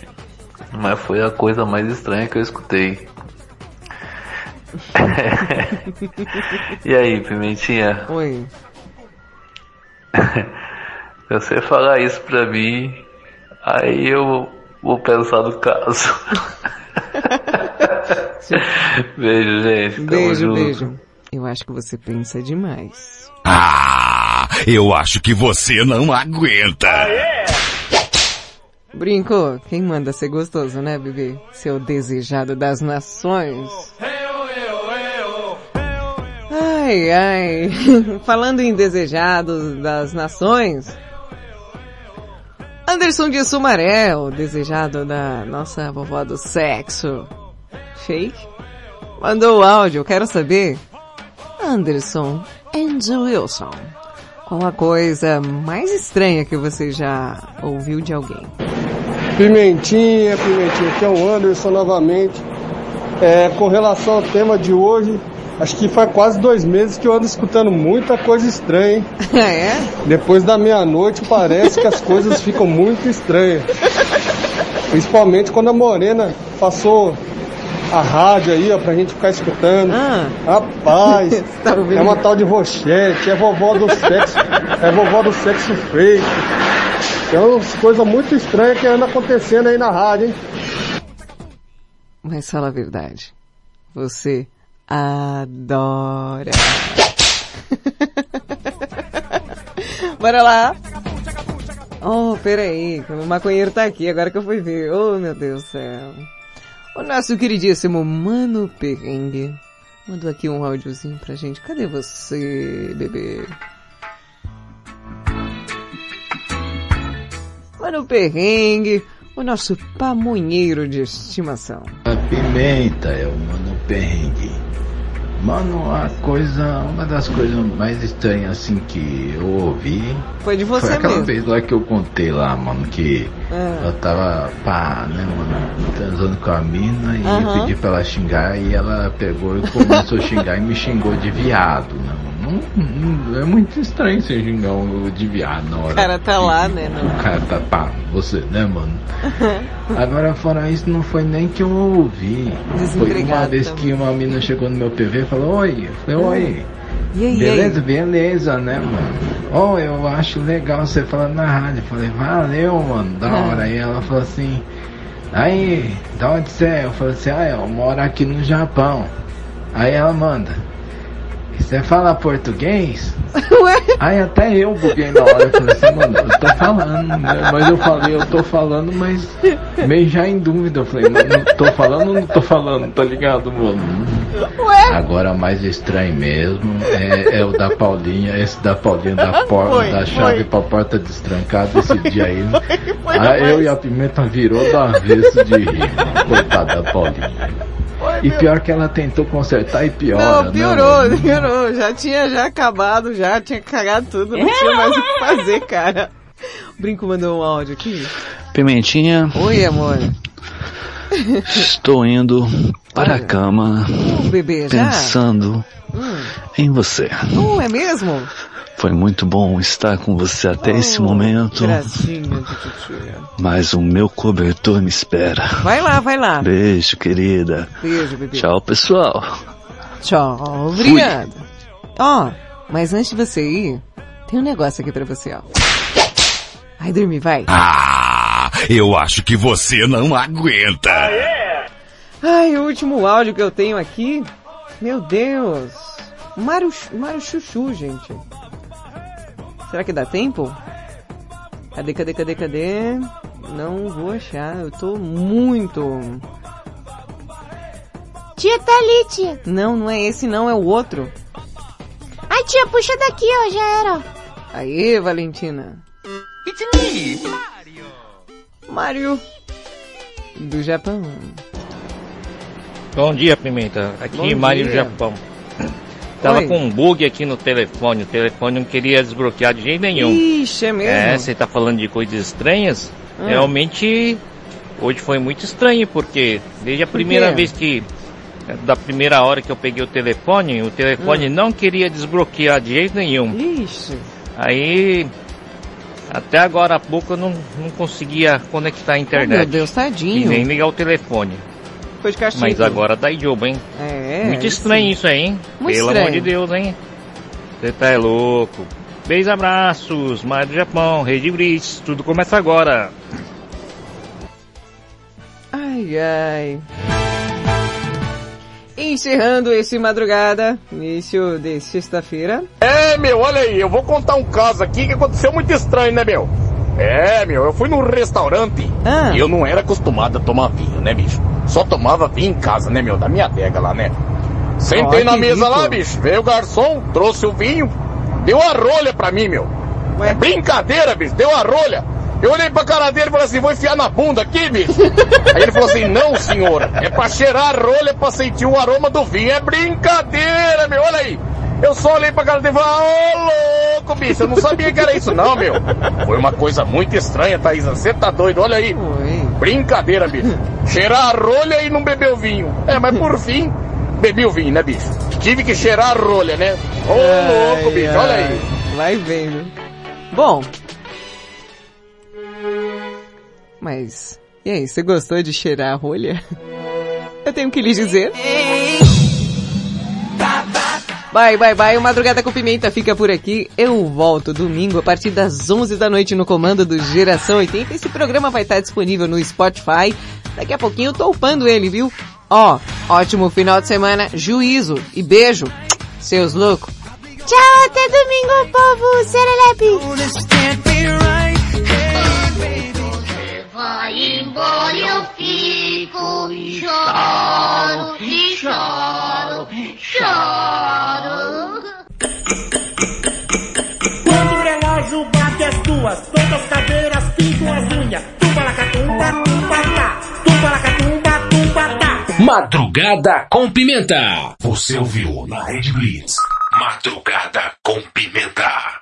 Mas foi a coisa mais estranha que eu escutei. e aí, Pimentinha? Oi. Se você falar isso pra mim, aí eu vou pensar no caso. beijo, gente. Tamo Beijo, junto. beijo. Eu acho que você pensa demais. Ah, eu acho que você não aguenta. Brinco, quem manda ser gostoso, né, bebê? Seu desejado das nações. Ai, ai. Falando em desejados das nações. Anderson de Sumaré, o desejado da nossa vovó do sexo. Fake? Mandou o áudio, quero saber. Anderson and Wilson. Qual a coisa mais estranha que você já ouviu de alguém? Pimentinha, Pimentinha, aqui é o Anderson novamente. É, com relação ao tema de hoje, acho que faz quase dois meses que eu ando escutando muita coisa estranha, hein? é? Depois da meia-noite parece que as coisas ficam muito estranhas. Principalmente quando a Morena passou a rádio aí, ó, pra gente ficar escutando. Rapaz, Tá é uma tal de rochete, é vovó do sexo, é vovó do sexo. Tem umas coisas muito estranhas que andam acontecendo aí na rádio, hein? Mas fala a verdade. Você adora. Bora lá. Oh, peraí, o maconheiro tá aqui, agora que eu fui ver. Oh, meu Deus do céu. O nosso queridíssimo Mano Perrengue mandou aqui um áudiozinho pra gente. Cadê você, bebê? Mano Perrengue, o nosso pamonheiro de estimação. A pimenta é o mano perrengue. Mano, a coisa, uma das coisas mais estranhas assim que eu ouvi Foi de você foi aquela mesmo. vez lá que eu contei lá, mano, que Ah. eu tava, pá, né, mano, transando com a mina e Aham. eu pedi pra ela xingar e ela pegou e começou a xingar e me xingou de viado, né, mano. Não- não- é muito estranho você xingar um de viado na hora. O cara tá lá, né? O cara tá, pá, você, né, mano? Agora, fora isso, não foi nem que eu ouvi. Foi uma vez também. que uma menina chegou no meu PV e falou, oi. Eu falei, oi. E aí, beleza, beleza, né, mano? Oh, eu acho legal você falando na rádio. Eu falei, valeu, mano, da Ah. hora. Aí ela falou assim, aí, da onde você é? Eu falei assim, ah, eu moro aqui no Japão. Aí ela manda, você fala português? Aí até eu buguei na hora, eu falei assim, mano, eu tô falando, né? Mas eu falei, eu tô falando, mas meio já em dúvida. Eu falei, mano, tô falando ou não tô falando, tá ligado, mano? Agora mais estranho mesmo é, é o da Paulinha, esse da Paulinha da porta, Foi, da chave foi. pra porta destrancada esse dia aí. foi Aí eu demais. e a Pimenta virou do avesso de rir, coitada da Paulinha. E pior que ela tentou consertar e piora, Não, né, piorou, mano? piorou. Já tinha já acabado, já tinha cagado tudo, não tinha mais o que fazer, cara. O Brinco mandou um áudio aqui. Pimentinha. Oi, amor. Estou indo para a cama O bebê pensando Hum. em você. Oh, é mesmo? Foi muito bom estar com você até esse momento, Gracinha de titia. mas o meu cobertor me espera. Vai lá, vai lá. Beijo, querida. Beijo, bebê. Tchau, pessoal. Tchau, obrigada. Ó, mas antes de você ir, tem um negócio aqui pra você, ó. Vai dormir, vai. Ah, eu acho que você não aguenta. Ai, o último áudio que eu tenho aqui. Meu Deus. Mário, Mário Chuchu, gente. Será que dá tempo? Cadê, cadê, cadê, cadê? Não vou achar. Eu tô muito. Tia, tá ali, tia. Não, não é esse não, é o outro. Ai, tia, puxa daqui, ó, já era. Aê, Valentina. It's me, Mário. Do Japão. Bom dia, Pimenta. Aqui Bom Mário do. Japão. Tava Oi. com um bug aqui no telefone. O telefone não queria desbloquear de jeito nenhum. Ixi, é mesmo? É, você tá falando de coisas estranhas. Hum. Realmente, hoje foi muito estranho, porque desde a primeira vez que. Da primeira hora que eu peguei o telefone, o telefone Hum. não queria desbloquear de jeito nenhum. Ixi. Aí. Até agora há pouco eu não, não conseguia conectar a internet. Oh, meu Deus, tadinho. E nem ligar o telefone. Foi de castigo. Mas agora dá jogo, hein? É. Muito estranho sim. isso aí, hein? Muito Pelo estranho. amor de Deus, hein? Você tá é louco. Beijos, abraços, Mário do Japão, Rede Blitz, tudo começa agora. Ai, ai. Encerrando esse madrugada, início de sexta-feira. É, meu, olha aí, eu vou contar um caso aqui que aconteceu muito estranho, né, meu? É, meu, eu fui num restaurante Ah. e eu não era acostumado a tomar vinho, né, bicho? Só tomava vinho em casa, né, meu? Da minha adega lá, né? Sentei Ó, na mesa rico. lá, bicho. Veio o garçom, trouxe o vinho, deu a rolha pra mim, meu. É brincadeira, bicho, deu a rolha. Eu olhei pra cara dele e falei assim, vou enfiar na bunda aqui, bicho. Aí ele falou assim, não, senhor, é pra cheirar a rolha pra sentir o aroma do vinho. É brincadeira, meu, olha aí. Eu só olhei pra cara dele e falei, ô louco, bicho, eu não sabia que era isso não, meu. Foi uma coisa muito estranha, Thaisa, você tá doido, olha aí. Brincadeira, bicho. Cheirar a rolha e não beber o vinho. É, mas por fim, bebi o vinho, né, bicho? Tive que cheirar a rolha, né? Ô louco, Ai, bicho, olha aí. Vai vendo. Bom. Mas, e aí, você gostou de cheirar a rolha? Eu tenho que lhes dizer. Bye, bye, bye. O Madrugada com Pimenta fica por aqui. Eu volto domingo a partir das 11 da noite no comando do Geração 80. Esse programa vai estar disponível no Spotify. Daqui a pouquinho eu tô upando ele, viu? Ó, ótimo final de semana, juízo e beijo, seus loucos. Tchau, até domingo, povo. Serelepe. Vai embora, eu fico e choro, e choro, choro. Quando o relógio bate as duas, todas as cadeiras pintam as unhas. Tumba lacatumba, tumba tá. Tumba lacatumba, tumba tá. Madrugada com Pimenta. Você ouviu na Red Blitz. Madrugada com Pimenta.